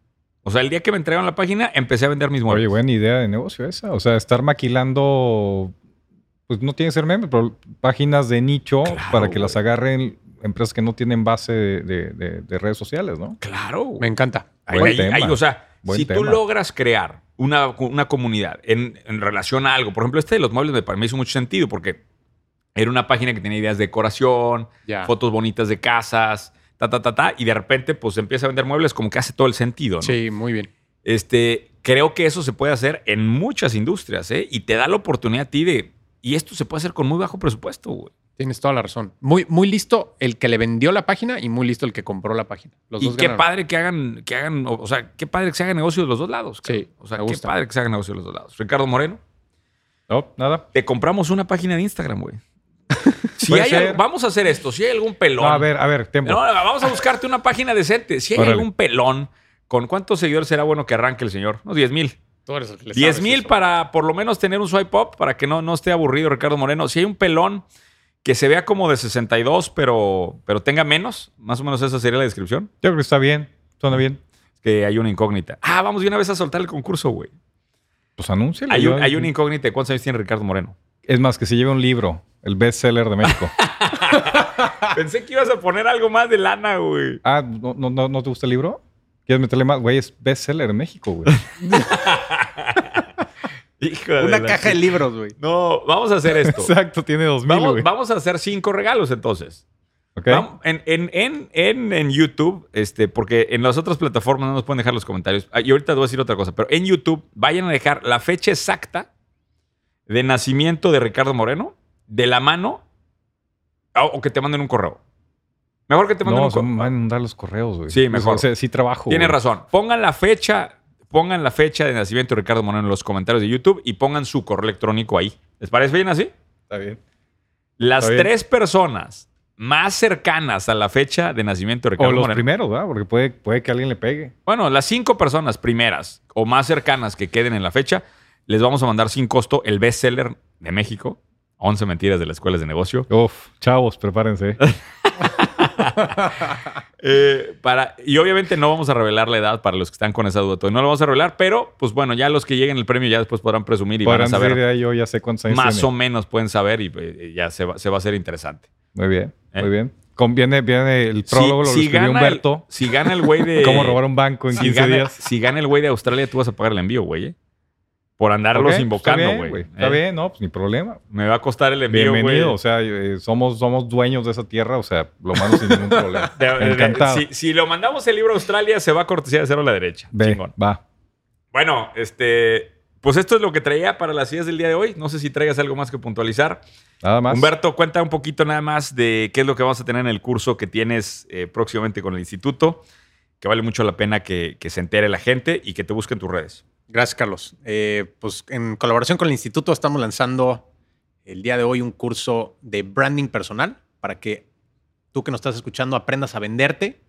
O sea, el día que me entregaron la página, empecé a vender mis muebles. Oye, buena idea de negocio esa. O sea, estar maquilando, pues no tiene que ser meme, pero páginas de nicho Claro, para que las agarren empresas que no tienen base de, de- de- de redes sociales, ¿no? Claro. güey. Me encanta. Ahí- Buen ahí- tema. ahí, o sea, Buen si tú logras crear una, una comunidad en, en relación a algo, por ejemplo, este de los muebles me, para mí hizo mucho sentido porque era una página que tenía ideas de decoración, fotos bonitas de casas, ta, ta, ta, ta, y de repente pues empieza a vender muebles como que hace todo el sentido, ¿no? Sí, muy bien. Este, creo que eso se puede hacer en muchas industrias, ¿eh? Y te da la oportunidad a ti de... Y esto se puede hacer con muy bajo presupuesto, güey. Tienes toda la razón. Muy, muy listo el que le vendió la página y muy listo el que compró la página. Los y dos qué ganaron. padre que hagan, que hagan, o sea, qué padre que se haga negocio de los dos lados. Sí, O sea, me qué padre que se haga negocio de los dos lados. Ricardo Moreno. No, nada. te compramos una página de Instagram, güey. Si hay vamos a hacer esto. Si hay algún pelón. No, a ver, a ver, tiempo. No, vamos a buscarte una página decente. Si hay Órale. algún pelón, ¿con cuántos seguidores será bueno que arranque el señor? Unos 10 mil. Tú eres el que le 10 sabes mil para por lo menos tener un swipe up, para que no, no esté aburrido Ricardo Moreno. Si hay un pelón que se vea como de 62, pero, pero tenga menos, más o menos esa sería la descripción. Yo creo que está bien, suena bien. Que hay una incógnita. Ah, vamos de una vez a soltar el concurso, güey. Pues anúncialo. Hay, un- hay una incógnita de cuántos años tiene Ricardo Moreno. Es más, que se lleve un libro, el bestseller de México. Pensé que ibas a poner algo más de lana, güey. ah, ¿no, no, no, ¿no te gusta el libro? ¿Quieres meterle más? Güey, es bestseller en México, güey. Una caja de libros, güey. No, vamos a hacer esto. Exacto, tiene dos mil, vamos, vamos a hacer cinco regalos entonces. ¿Ok? Vam- En, en, en, en, en YouTube, este, porque en las otras plataformas no nos pueden dejar los comentarios. Ah, Y ahorita te voy a decir otra cosa, pero en YouTube vayan a dejar la fecha exacta de nacimiento de Ricardo Moreno de la mano o, que te manden un correo. Mejor que te manden No, un correo. van a mandar los correos, güey. Sí, mejor. O sea, sí trabajo. Tienes güey. razón. Pongan la fecha, pongan la fecha de nacimiento de Ricardo Moreno en los comentarios de YouTube y pongan su correo electrónico ahí. ¿Les parece bien así? Está bien. Las Está bien. tres personas más cercanas a la fecha de nacimiento de Ricardo O los Moreno. primeros, ¿verdad? Porque puede, puede que alguien le pegue. Bueno, las cinco personas primeras o más cercanas que queden en la fecha, les vamos a mandar sin costo el bestseller de México, 11 mentiras de las escuelas de negocio. Uf, chavos, prepárense. Eh, para, y obviamente no vamos a revelar la edad para los que están con esa duda. todavía No lo vamos a revelar, pero pues bueno, ya los que lleguen el premio ya después podrán presumir y van a saber. decir, "Ah, yo ya sé cuántos años Más tiene". o menos pueden saber y eh, ya se va, se va a hacer interesante. Muy bien, ¿Eh? muy bien. Conviene, viene el prólogo, lo escribió gana el, Humberto. si gana el güey de. Cómo robar un banco en si 15 gana, días. Si gana el güey de Australia, tú vas a pagar el envío, güey. ¿eh? Por andarlos pues, invocando, güey. Está ¿eh? bien, no, pues ni problema. Me va a costar el envío, güey. Bienvenido, o sea, eh, somos, somos dueños de esa tierra, o sea, lo mando sin ningún problema. Encantado. si, si lo mandamos el libro a Australia, se va a cortesía de cero a la derecha. Ve, Chingón. va. Bueno, este. Pues esto es lo que traía para las ideas del día de hoy. No sé si traigas algo más que puntualizar. Nada más. Humberto, cuenta un poquito nada más de qué es lo que vamos a tener en el curso que tienes eh, próximamente con el instituto, que vale mucho la pena que, que se entere la gente y que te busque en tus redes. Gracias, Carlos. Eh, pues en colaboración con el instituto estamos lanzando el día de hoy un curso de branding personal para que tú que nos estás escuchando aprendas a venderte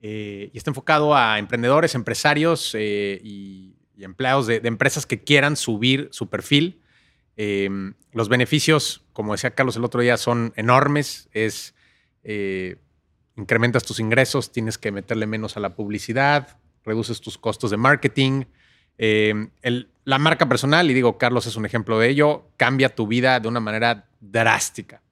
eh, y está enfocado a emprendedores, empresarios eh, y, empleados de, de empresas que quieran subir su perfil. Los beneficios, como decía Carlos el otro día, son enormes. Es incrementas tus ingresos, tienes que meterle menos a la publicidad, reduces tus costos de marketing. El- la marca personal, y digo, Carlos es un ejemplo de ello, cambia tu vida de una manera drástica.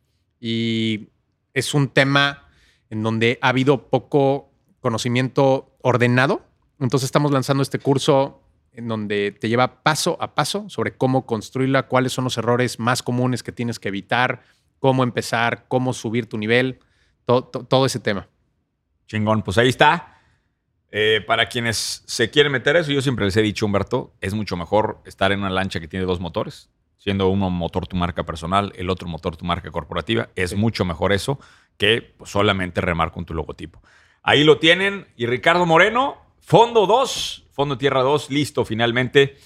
Y es un tema en donde ha habido poco conocimiento ordenado. Entonces estamos lanzando este curso en donde te lleva paso a paso sobre cómo construirla, cuáles son los errores más comunes que tienes que evitar, cómo empezar, cómo subir tu nivel, to- to- todo ese tema. Chingón, pues ahí está. Eh, para quienes se quieren meter a eso, yo siempre les he dicho, Humberto, es mucho mejor estar en una lancha que tiene dos motores, siendo uno motor tu marca personal, el otro motor tu marca corporativa. Es Sí. mucho mejor eso que pues, solamente remar con tu logotipo. Ahí lo tienen. Y Ricardo Moreno, Fondo 2, Fondo Tierra 2, listo finalmente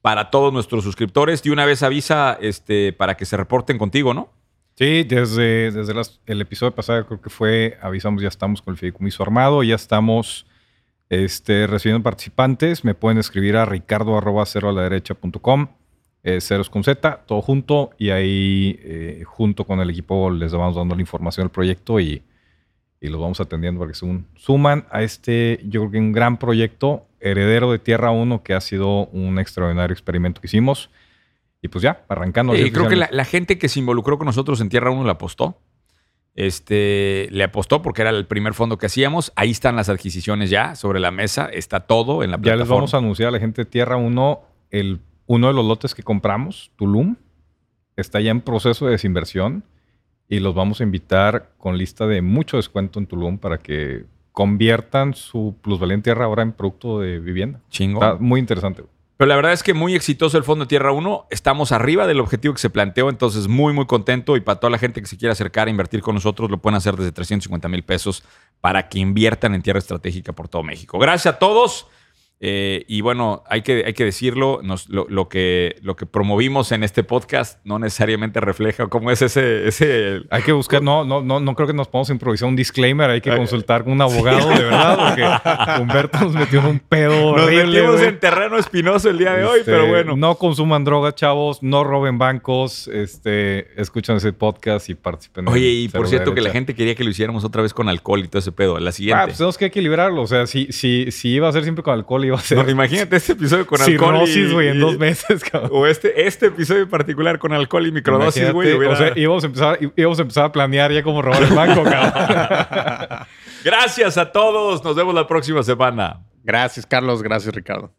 para todos nuestros suscriptores. Y una vez avisa este, para que se reporten contigo, ¿no? Sí, desde, desde las- el episodio pasado creo que fue, avisamos, ya estamos con el fideicomiso armado, ya estamos este, recibiendo participantes. Me pueden escribir a ricardo arroba cero a la derecha punto com, eh, ceros con Z, todo junto, y ahí eh, junto con el equipo les vamos dando la información del proyecto y, y los vamos atendiendo para que se un- suman a este, yo creo que un gran proyecto, heredero de Tierra 1, que ha sido un extraordinario experimento que hicimos. Y pues ya, arrancando. Y creo que la, la gente que se involucró con nosotros en Tierra 1 le apostó. Este, le apostó porque era el primer fondo que hacíamos. Ahí están las adquisiciones ya sobre la mesa. Está todo en la Ya plataforma. les vamos a anunciar a la gente de Tierra 1, el, uno de los lotes que compramos, Tulum, está ya en proceso de desinversión y los vamos a invitar con lista de mucho descuento en Tulum para que conviertan su plusvalía en tierra ahora en producto de vivienda. Chingón. Está muy interesante. Pero la verdad es que muy exitoso el fondo Tierra 1. Estamos arriba del objetivo que se planteó, entonces muy, muy contento. Y para toda la gente que se quiera acercar a invertir con nosotros, lo pueden hacer desde 350 mil pesos para que inviertan en tierra estratégica por todo México. Gracias a todos. Eh, y bueno, hay que, hay que decirlo, nos- lo, lo que, lo que promovimos en este podcast no necesariamente refleja cómo es ese... ese Hay que buscar, no, no, no, no creo que nos podamos improvisar un disclaimer, hay que Ay. consultar con un abogado de verdad, porque Humberto nos metió en un pedo nos horrible. metimos güey. en terreno espinoso el día de hoy, Este, pero bueno. No consuman drogas, chavos. No roben bancos. Este, escuchan ese podcast y participen. en Oye, y por cierto que la gente quería que lo hiciéramos otra vez con alcohol y todo ese pedo. La siguiente. Ah, pues tenemos que equilibrarlo. O sea, si, si, si iba a ser siempre con alcohol, iba a ser No, imagínate este episodio con alcohol. y- cirrosis, güey, en dos meses, cabrón. O este, este episodio en particular con alcohol y microdosis, güey. hubiera- O sea, íbamos a, empezar, íbamos a empezar a planear ya cómo robar el banco, cabrón. Gracias a todos. Nos vemos la próxima semana. Gracias, Carlos. Gracias, Ricardo.